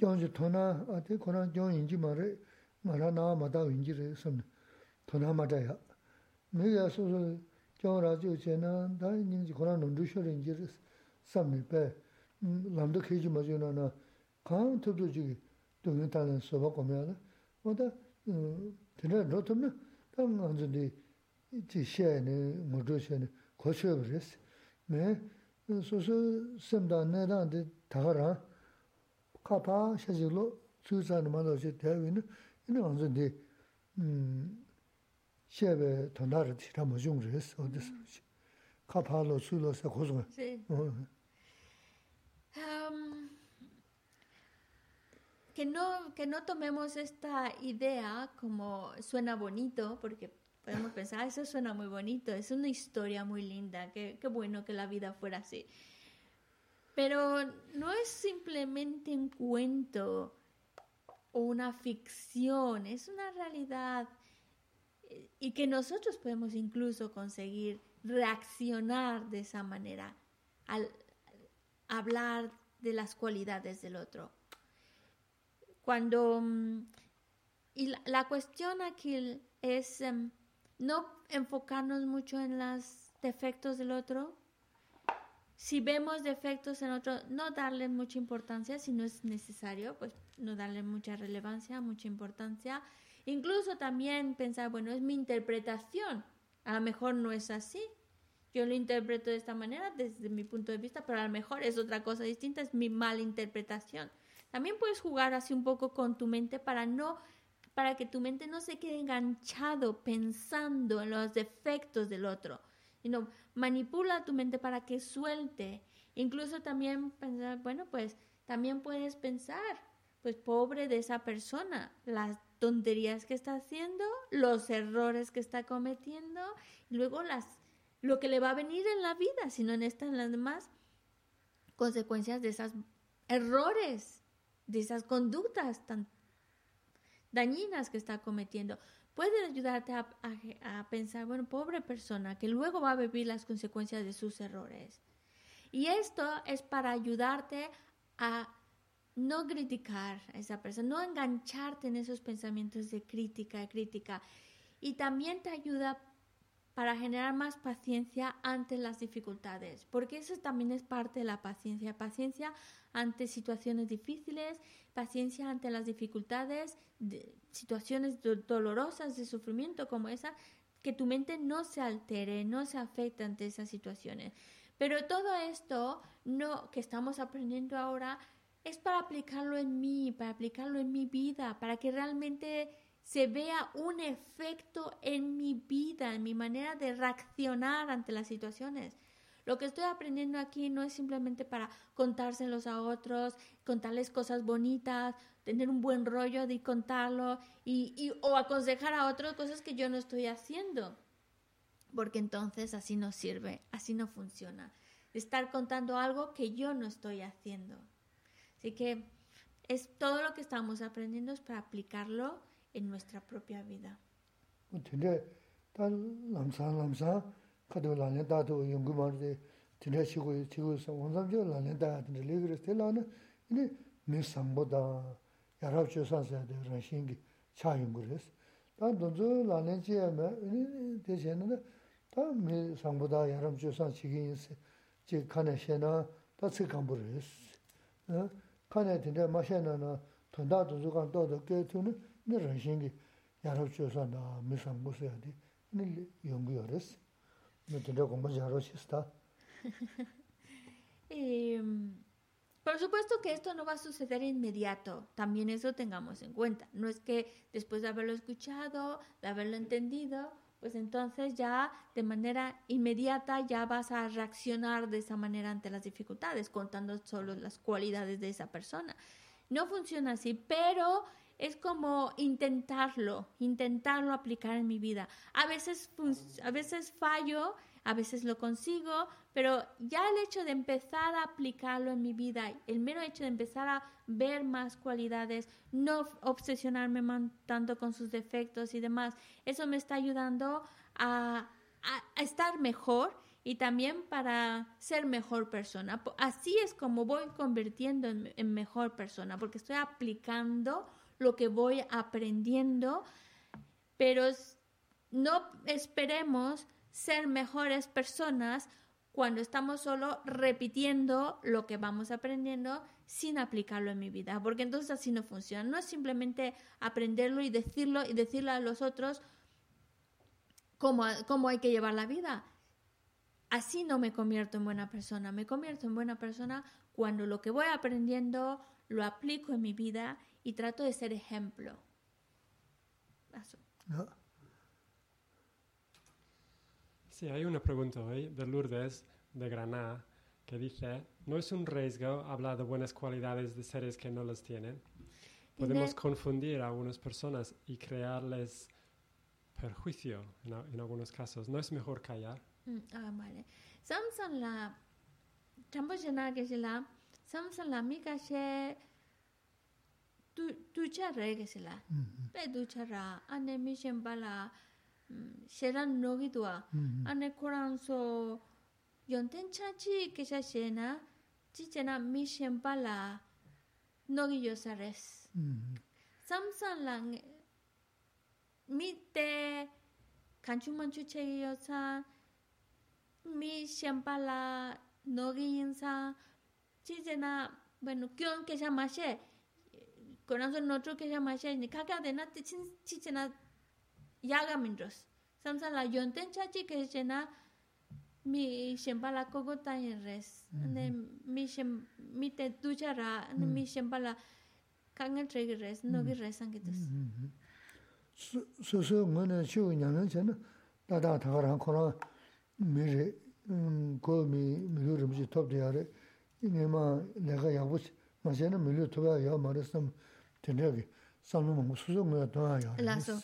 gyōngzhi tōna, ātē kōrā gyōng yīngjī mā rē, mā rā nā mā tā yīngjī rē sōm, tōna mā tā yā. Mē yā sō sō gyōng rā jō chē na, tā yīngjī kōrā nōndū shō rē yīngjī rē sāp mī pē, lāmbdā kēchī mā jō na na, kāng tōp tō jī tō yōng tā rē sō bā kōm yā rā, wā tā tēnā rō tōm na, tā ngā dzō dī jī shē nē, ngō rō shē nē, kō shē bā rē sī. Mē sō sō sēm tā nē tā tā rā, que, no, que no tomemos esta idea como suena bonito, porque podemos pensar, eso suena muy bonito, es una historia muy linda, qué, qué bueno que la vida fuera así. Pero no es simplemente un cuento o una ficción, es una realidad y que nosotros podemos incluso conseguir reaccionar de esa manera al hablar de las cualidades del otro. Cuando mm, y la, cuestión aquí es em, no enfocarnos mucho en los defectos del otro. Si vemos defectos en otro, no darle mucha importancia si no es necesario, pues no darle mucha relevancia, mucha importancia Incluso también pensar, bueno, es mi interpretación, a lo mejor no es así. Yo lo interpreto de esta manera desde mi punto de vista, pero a lo mejor es otra cosa distinta, es mi mala interpretación. También puedes jugar así un poco con tu mente para no para que tu mente no se quede enganchado pensando en los defectos del otro, sino manipula tu mente para que suelte Incluso también pensar, bueno, pues también puedes pensar, pues pobre de esa persona, las tonterías que está haciendo, los errores que está cometiendo, y luego las lo que le va a venir en la vida, sino en estas las demás consecuencias de esos errores, de esas conductas tan dañinas que está cometiendo. Puede ayudarte a, pensar, bueno, pobre persona, que luego va a vivir las consecuencias de sus errores. Y esto es para ayudarte a no criticar a esa persona, no engancharte en esos pensamientos de crítica, de crítica. Y también te ayuda para generar más paciencia ante las dificultades, porque eso también es parte de la paciencia, paciencia ante situaciones difíciles, paciencia ante las dificultades, situaciones dolorosas de sufrimiento como esa, que tu mente no se altere, no se afecte ante esas situaciones. Pero todo esto no que estamos aprendiendo ahora es para aplicarlo en mí, para aplicarlo en mi vida, para que realmente se vea un efecto en mi vida, en mi manera de reaccionar ante las situaciones. Lo que estoy aprendiendo aquí no es simplemente para contárselos a otros, contarles cosas bonitas, tener un buen rollo de contarlo y, o aconsejar a otros cosas que yo no estoy haciendo. Porque entonces así no sirve, así no funciona. Estar contando algo que yo no estoy haciendo. Así que es todo lo que estamos aprendiendo es para aplicarlo en nuestra propia vida. kato lāne dātu yungu mārdē tīrē shīgu shīgu sā wānsab chō lāne dāyā tīrē līgirī sā lāne inī mī sāmbu dā yarab chō sā sā dā rāshīngi chā yungu rī sā dā dōnzu lāne chīyā mē inī tē shē nā dā mī sāmbu dā yarab chō sā chīgī yī sā chī kāne shē nā dā cī kāmbu rī sā kāne tīrē mā shē nā nā tōndā dōnzu kāng dō dā kē tū nī rāshīngi yarab chō sā dā mī sāmbu sā yā dī inī yungu yō rī sā tu Por supuesto que esto no va a suceder inmediato, también eso tengamos en cuenta. No es que después de haberlo escuchado, de haberlo entendido, pues entonces ya de manera inmediata ya vas a reaccionar de esa manera ante las dificultades, contando solo las cualidades de esa persona. No funciona así, pero es como intentarlo, intentarlo aplicar en mi vida. A veces, a veces fallo, a veces lo consigo, pero ya el hecho de empezar a aplicarlo en mi vida, el mero hecho de empezar a ver más cualidades, no obsesionarme tanto con sus defectos y demás, eso me está ayudando a, estar mejor y también para ser mejor persona. Así es como voy convirtiendo en mejor persona, porque estoy aplicando lo que voy aprendiendo, pero no esperemos ser mejores personas cuando estamos solo repitiendo lo que vamos aprendiendo sin aplicarlo en mi vida, porque entonces así no funciona. No es simplemente aprenderlo y decirlo y a los otros cómo, cómo hay que llevar la vida. Así no me convierto en buena persona. Me convierto en buena persona cuando lo que voy aprendiendo lo aplico en mi vida y trato de ser ejemplo. Eso. Sí, hay una pregunta hoy de Lourdes de Granada que dice, ¿no es un riesgo hablar de buenas cualidades de seres que no las tienen? Podemos confundir a algunas personas y crearles perjuicio en, en algunos casos. ¿No es mejor callar? Mm, ah, vale. Samson la... que se la... Samson la mica ducha raya la pe ducha ra. Ane mi shenpa la mm, sheran nogi duwa mm-hmm. ane koran so yonten chachi kesha shena chi chena mi shenpa la nogi yosa res. Mm-hmm. Samsan la mi te kanchu manchu chegi yosa mi shenpa la nogi yinsa chi chena bueno kyon kesha ma she Corazón otro que llama ni caca de nat chin chichena yaga mindros. Samsa la yonten chachi que chena mi shempa la cogota en res. Ne mi shem mi te ducha ra ne mi shempa la kanga trege res no gi res angitus. So so ngana chu nyana chena da da ta ra khora mi re ko mi mi ru mi top de yare. 이네마 내가 야부 마제는 밀려 도와 야 말했음 되네게 상놈 무슨 뭐 도와야 라소 음 밀어 봐셔 쓰면서 라소 라소 계실래 어 그래서 생기 되 tenregi samlo mungu suzo nguya dwaa yaa. Laso.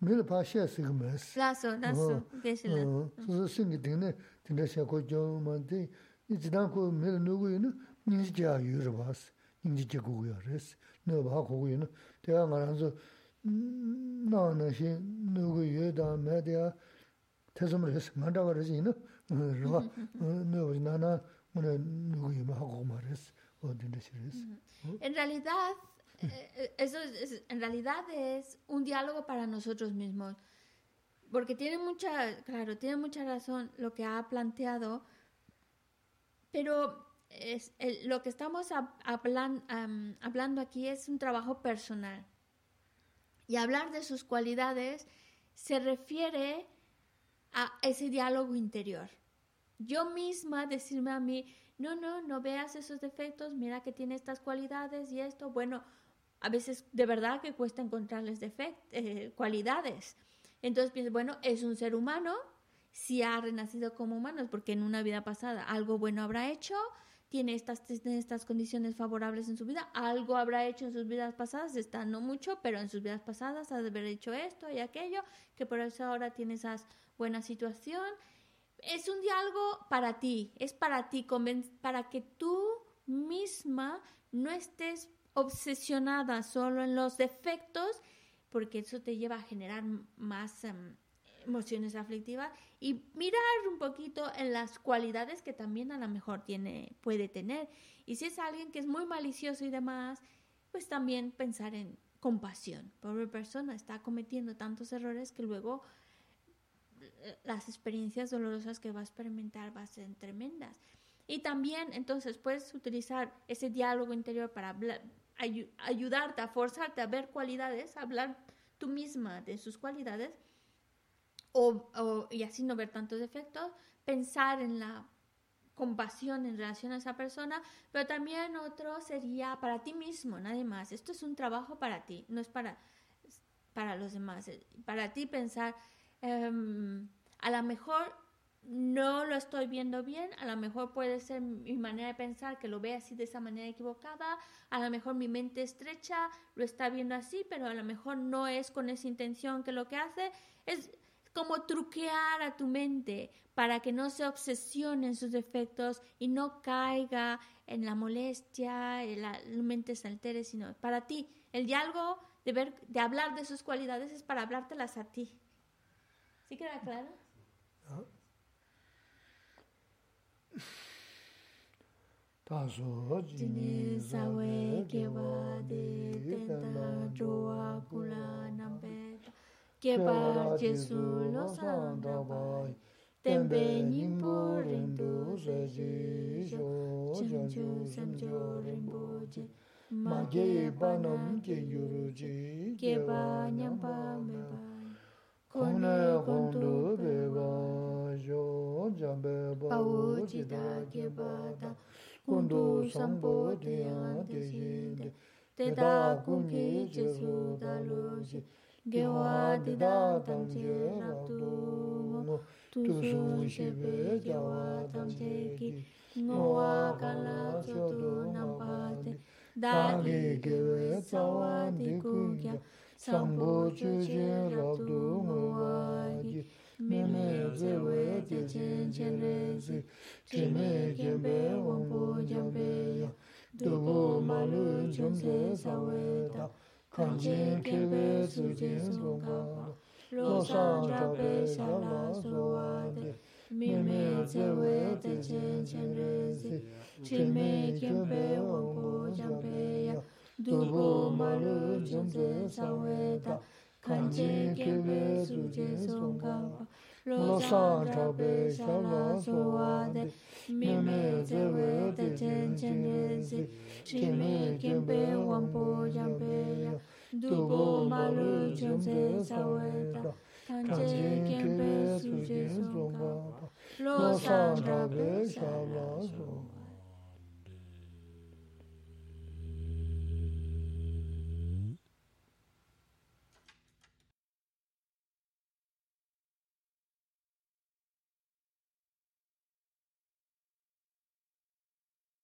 Mili mm. paa shaya siga mayas. Laso, laso, beshila. Mm. Suzo singi tingne tenre shaya ko jao mandi, jidang ko mili nugu yinu nyingi jaya yuru baas, nyingi jaya gugu yaa res. Nuga baa gugu yinu, daya nga ranzo mm, naa na shi nugu yu daa maya daya tesum res, mandawa res yinu, rwa, nuga naa naa nugu yu maa gugu maa res, o tenre shi res. En realidad, eso es, en realidad es un diálogo para nosotros mismos. Porque tiene mucha, claro, tiene mucha razón lo que ha planteado, pero es, lo que estamos hablando aquí es un trabajo personal. Y hablar de sus cualidades se refiere a ese diálogo interior yo misma decirme a mí, no, no, no veas esos defectos, mira que tiene estas cualidades y esto, bueno, a veces de verdad que cuesta encontrarles defectos, eh, cualidades. Entonces pienso, bueno, es un ser humano, si ha renacido como humano es porque en una vida pasada algo bueno habrá hecho, tiene estas, estas condiciones favorables en su vida, algo habrá hecho en sus vidas pasadas, está no mucho, pero en sus vidas pasadas ha de haber hecho esto y aquello, que por eso ahora tiene esa buena situación es un diálogo para ti, es para ti, para que tú misma no estés obsesionada solo en los defectos, porque eso te lleva a generar más em, emociones aflictivas y mirar un poquito en las cualidades que también a lo mejor tiene, puede tener. Y si es alguien que es muy malicioso y demás, pues también pensar en compasión. Pobre persona está cometiendo tantos errores que luego las experiencias dolorosas que va a experimentar van a ser tremendas. Y también, entonces, puedes utilizar ese diálogo interior para ayudarte a forzarte a ver cualidades, hablar tú misma de sus cualidades, o, y así no ver tantos defectos, pensar en la compasión en relación a esa persona, pero también otro sería para ti mismo, nadie más. Esto es un trabajo para ti, no es para, para los demás. Para ti pensar, Em, a lo mejor no lo estoy viendo bien, a lo mejor puede ser mi manera de pensar que lo ve así de esa manera equivocada, a lo mejor mi mente estrecha lo está viendo así, pero a lo mejor no es con esa intención que lo que hace es como truquear a tu mente para que no se obsesione en sus defectos y no caiga en la molestia, en la mente se altere, sino para ti. El diálogo de, ver, de hablar de sus cualidades es para hablártelas a ti. ¿Sí queda claro? 다소 지니 사웨 게와데 텐다. 조와 굴라 남베 게바 제수 로산다바이 템베 님보린도 세지조 전주 삼조 림보지. 마게 바놈 게유르지 게바 냠바 메바 코나 콘도 베바조 jambe bawo jida gebada kundu sambo deyan dejinde teda kungi jesu daloji gewa dida tamje raptu tuzu shebe gewa tamje ki. Noa kala chodo nampate dagi gewe sawa dikugya sambo chuje raptu ngawagi du ngu wa gi me me ze we je chen chen re zi che me kien pe wang po jang pe ya du bu ma lu chung se sa we ta kan chen ke we su chen sung ka lo san 간제 개베 수제 송가와 로사 타베 샬라 소와데 미메 제웨 데첸첸네지 치메 개베 왕포 잠베야 두고 마루 존세 사웨다 간제 개베 수제 송가와 로사 타베 샬라 소와